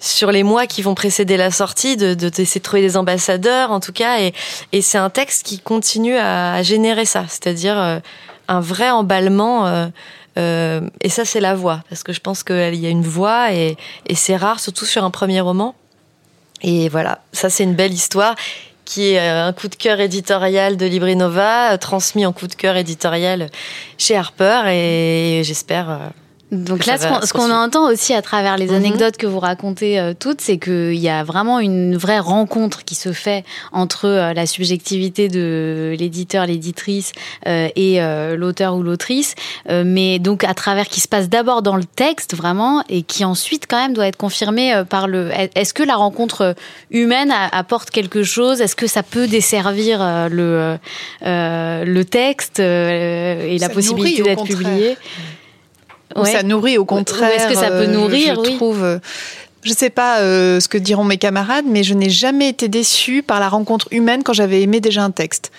[SPEAKER 4] sur les mois qui vont précéder la sortie, de, de, de trouver des ambassadeurs en tout cas. Et, et c'est un texte qui continue à, à générer ça, c'est-à-dire un vrai emballement. Euh, et ça, c'est la voix, parce que je pense qu'il y a une voix et, c'est rare, surtout sur un premier roman. Et voilà, ça, c'est une belle histoire qui est euh, un coup de cœur éditorial de Librinova, euh, transmis en coup de cœur éditorial chez Harper, et j'espère
[SPEAKER 1] donc là, ce qu'on entend aussi à travers les mhm. anecdotes que vous racontez euh, toutes, c'est qu'il y a vraiment une vraie rencontre qui se fait entre euh, la subjectivité de l'éditeur, l'éditrice euh, et l'auteur ou l'autrice, mais donc à travers qui se passe d'abord dans le texte vraiment et qui ensuite quand même doit être confirmé par le. Est-ce que la rencontre humaine apporte quelque chose? Est-ce que ça peut desservir le le texte et la possibilité d'être publié?
[SPEAKER 5] Ça nourrit au contraire.
[SPEAKER 1] Est-ce que ça peut nourrir
[SPEAKER 5] Je trouve. Euh, je ne sais pas euh, ce que diront mes camarades, mais je n'ai jamais été déçue par la rencontre humaine quand j'avais aimé déjà un texte.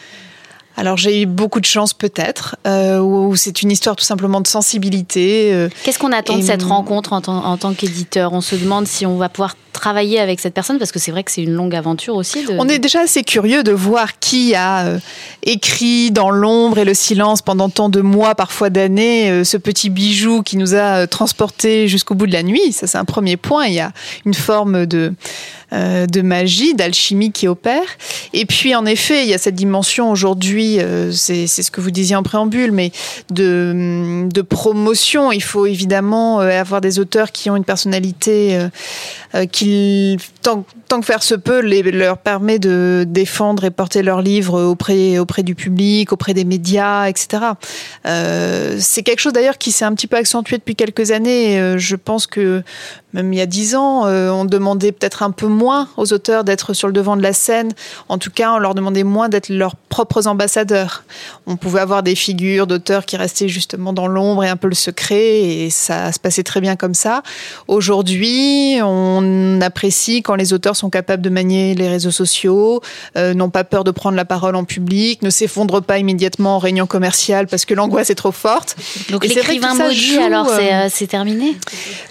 [SPEAKER 5] Alors j'ai eu beaucoup de chance peut-être, euh, ou c'est une histoire tout simplement de sensibilité.
[SPEAKER 1] Qu'est-ce qu'on attend de cette rencontre en, en tant qu'éditeur? On se demande si on va pouvoir travailler avec cette personne Parce que c'est vrai que c'est une longue aventure aussi.
[SPEAKER 5] On est déjà assez curieux de voir qui a euh, écrit dans l'ombre et le silence pendant tant de mois, parfois d'années, euh, ce petit bijou qui nous a euh, transportés jusqu'au bout de la nuit. Ça, c'est un premier point. Il y a une forme de de magie, d'alchimie qui opère. Et puis, en effet, il y a cette dimension aujourd'hui, c'est ce que vous disiez en préambule, mais de, promotion. Il faut évidemment avoir des auteurs qui ont une personnalité qui tant, que faire se peut, leur permet de défendre et porter leurs livres auprès, auprès du public, auprès des médias, etc. Euh, c'est quelque chose d'ailleurs qui s'est un petit peu accentué depuis quelques années. Euh, je pense que même il y a dix ans, euh, on demandait peut-être un peu moins aux auteurs d'être sur le devant de la scène. En tout cas, on leur demandait moins d'être leurs propres ambassadeurs. On pouvait avoir des figures d'auteurs qui restaient justement dans l'ombre et un peu le secret, et ça se passait très bien comme ça. Aujourd'hui, on apprécie quand les auteurs sont capables de manier les réseaux sociaux, euh, n'ont pas peur de prendre la parole en public, ne s'effondrent pas immédiatement en réunion commerciale parce que l'angoisse est trop forte.
[SPEAKER 1] Donc l'écrivain maudit, alors euh, c'est terminé?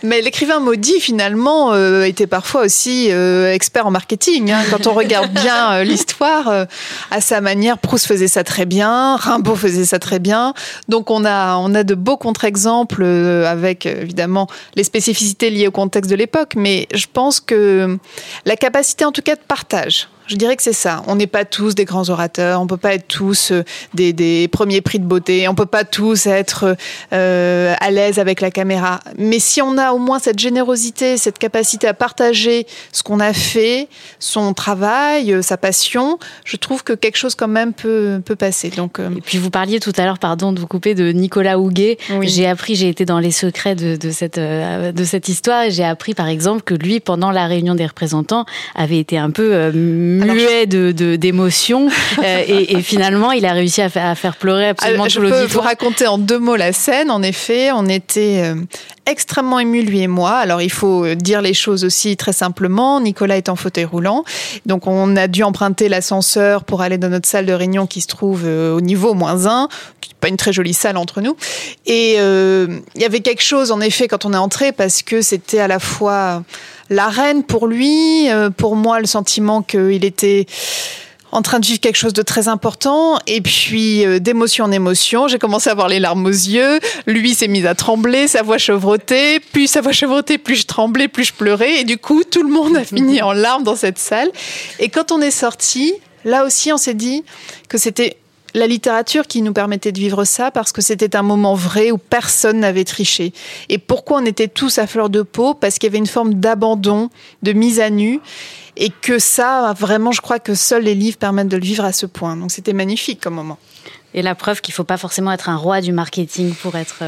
[SPEAKER 5] Mais l'écrivain maudit finalement euh, était parfois aussi euh, expert en marketing. Hein. Quand on regarde bien euh, l'histoire, à sa manière, Proust faisait ça très bien, Rimbaud faisait ça très bien. Donc on a on a de beaux contre-exemples avec évidemment les spécificités liées au contexte de l'époque, mais je pense que la capacité en tout cas de partage je dirais que c'est ça. On n'est pas tous des grands orateurs, on peut pas être tous euh, des, premiers prix de beauté, on peut pas tous être euh, à l'aise avec la caméra. Mais si on a au moins cette générosité, cette capacité à partager ce qu'on a fait, son travail, euh, sa passion, je trouve que quelque chose quand même peut, peut passer. Donc,
[SPEAKER 1] Et puis vous parliez tout à l'heure, pardon de vous couper, de Nicolas Houguet. J'ai appris, j'ai été dans les secrets de, de cette, de cette histoire et j'ai appris par exemple que lui, pendant la réunion des représentants, avait été un peu muet de d'émotion euh, et, finalement il a réussi à, faire pleurer absolument
[SPEAKER 5] tout l'auditoire. Je peux vous raconter en deux mots la scène. En effet, on était euh, extrêmement émus lui et moi. Alors il faut dire les choses aussi très simplement. Nicolas est en fauteuil roulant, donc on a dû emprunter l'ascenseur pour aller dans notre salle de réunion qui se trouve euh, au niveau moins 1, qui n'est pas une très jolie salle entre nous. Et il y avait quelque chose en effet quand on est entré parce que c'était à la fois la reine pour lui, euh, pour moi le sentiment qu'il était en train de vivre quelque chose de très important. Et puis euh, d'émotion en émotion, j'ai commencé à avoir les larmes aux yeux, lui s'est mis à trembler, sa voix chevrotée, plus sa voix chevrotée, plus je tremblais, plus je pleurais. Et du coup tout le monde a fini en larmes dans cette salle. Et quand on est sorti, là aussi on s'est dit que c'était la littérature qui nous permettait de vivre ça parce que c'était un moment vrai où personne n'avait triché. Et pourquoi on était tous à fleur de peau? Parce qu'il y avait une forme d'abandon, de mise à nu. Et que ça, vraiment, je crois que seuls les livres permettent de le vivre à ce point. Donc c'était magnifique comme moment.
[SPEAKER 1] Et la preuve qu'il ne faut pas forcément être un roi du marketing pour être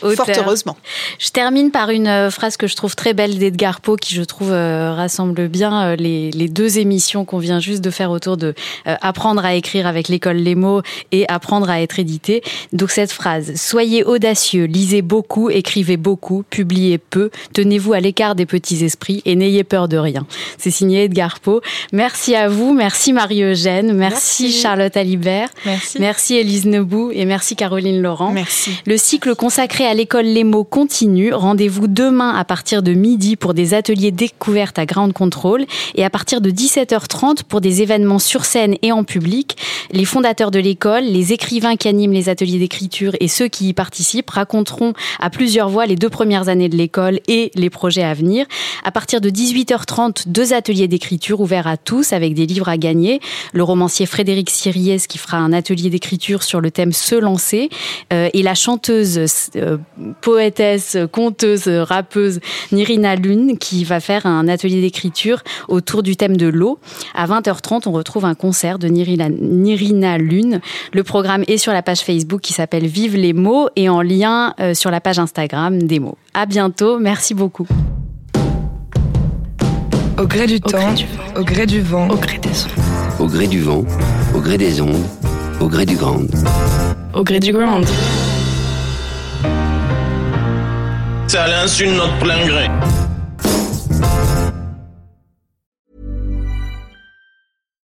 [SPEAKER 5] Fort heureusement.
[SPEAKER 1] Je termine par une euh, phrase que je trouve très belle d'Edgar Poe, qui je trouve euh, rassemble bien euh, les, les, deux émissions qu'on vient juste de faire autour de apprendre à écrire avec l'école Les mots et apprendre à être édité. Donc cette phrase soyez audacieux, lisez beaucoup, écrivez beaucoup, publiez peu, tenez-vous à l'écart des petits esprits et n'ayez peur de rien. C'est signé Edgar Poe. Merci à vous, merci Marie-Eugène, merci, Charlotte Alibert,
[SPEAKER 2] merci.
[SPEAKER 1] merci Élise Nebou et merci Caroline Laurent.
[SPEAKER 5] Merci.
[SPEAKER 1] Le cycle consacré à l'école Les mots continue. Rendez-vous demain à partir de midi pour des ateliers découvertes à Ground Control et à partir de 17h30 pour des événements sur scène et en public. Les fondateurs de l'école, les écrivains qui animent les ateliers d'écriture et ceux qui y participent raconteront à plusieurs voix les deux premières années de l'école et les projets à venir. À partir de 18h30, deux ateliers d'écriture ouverts à tous avec des livres à gagner. Le romancier Frédéric Siriès qui fera un atelier d'écriture sur le thème Se lancer euh, et la chanteuse euh, poétesse, conteuse, rappeuse Nirina Lune qui va faire un atelier d'écriture autour du thème de l'eau. À 20h30, on retrouve un concert de Nirina, Lune. Le programme est sur la page Facebook qui s'appelle Vive les mots et en lien euh, sur la page Instagram des mots. À bientôt, merci beaucoup.
[SPEAKER 3] Au gré du temps, au gré du vent,
[SPEAKER 7] au gré des ondes. Au gré du vent, au gré des ondes, au gré du grand.
[SPEAKER 3] Au gré du grand.
[SPEAKER 8] L'insu de notre plein gré.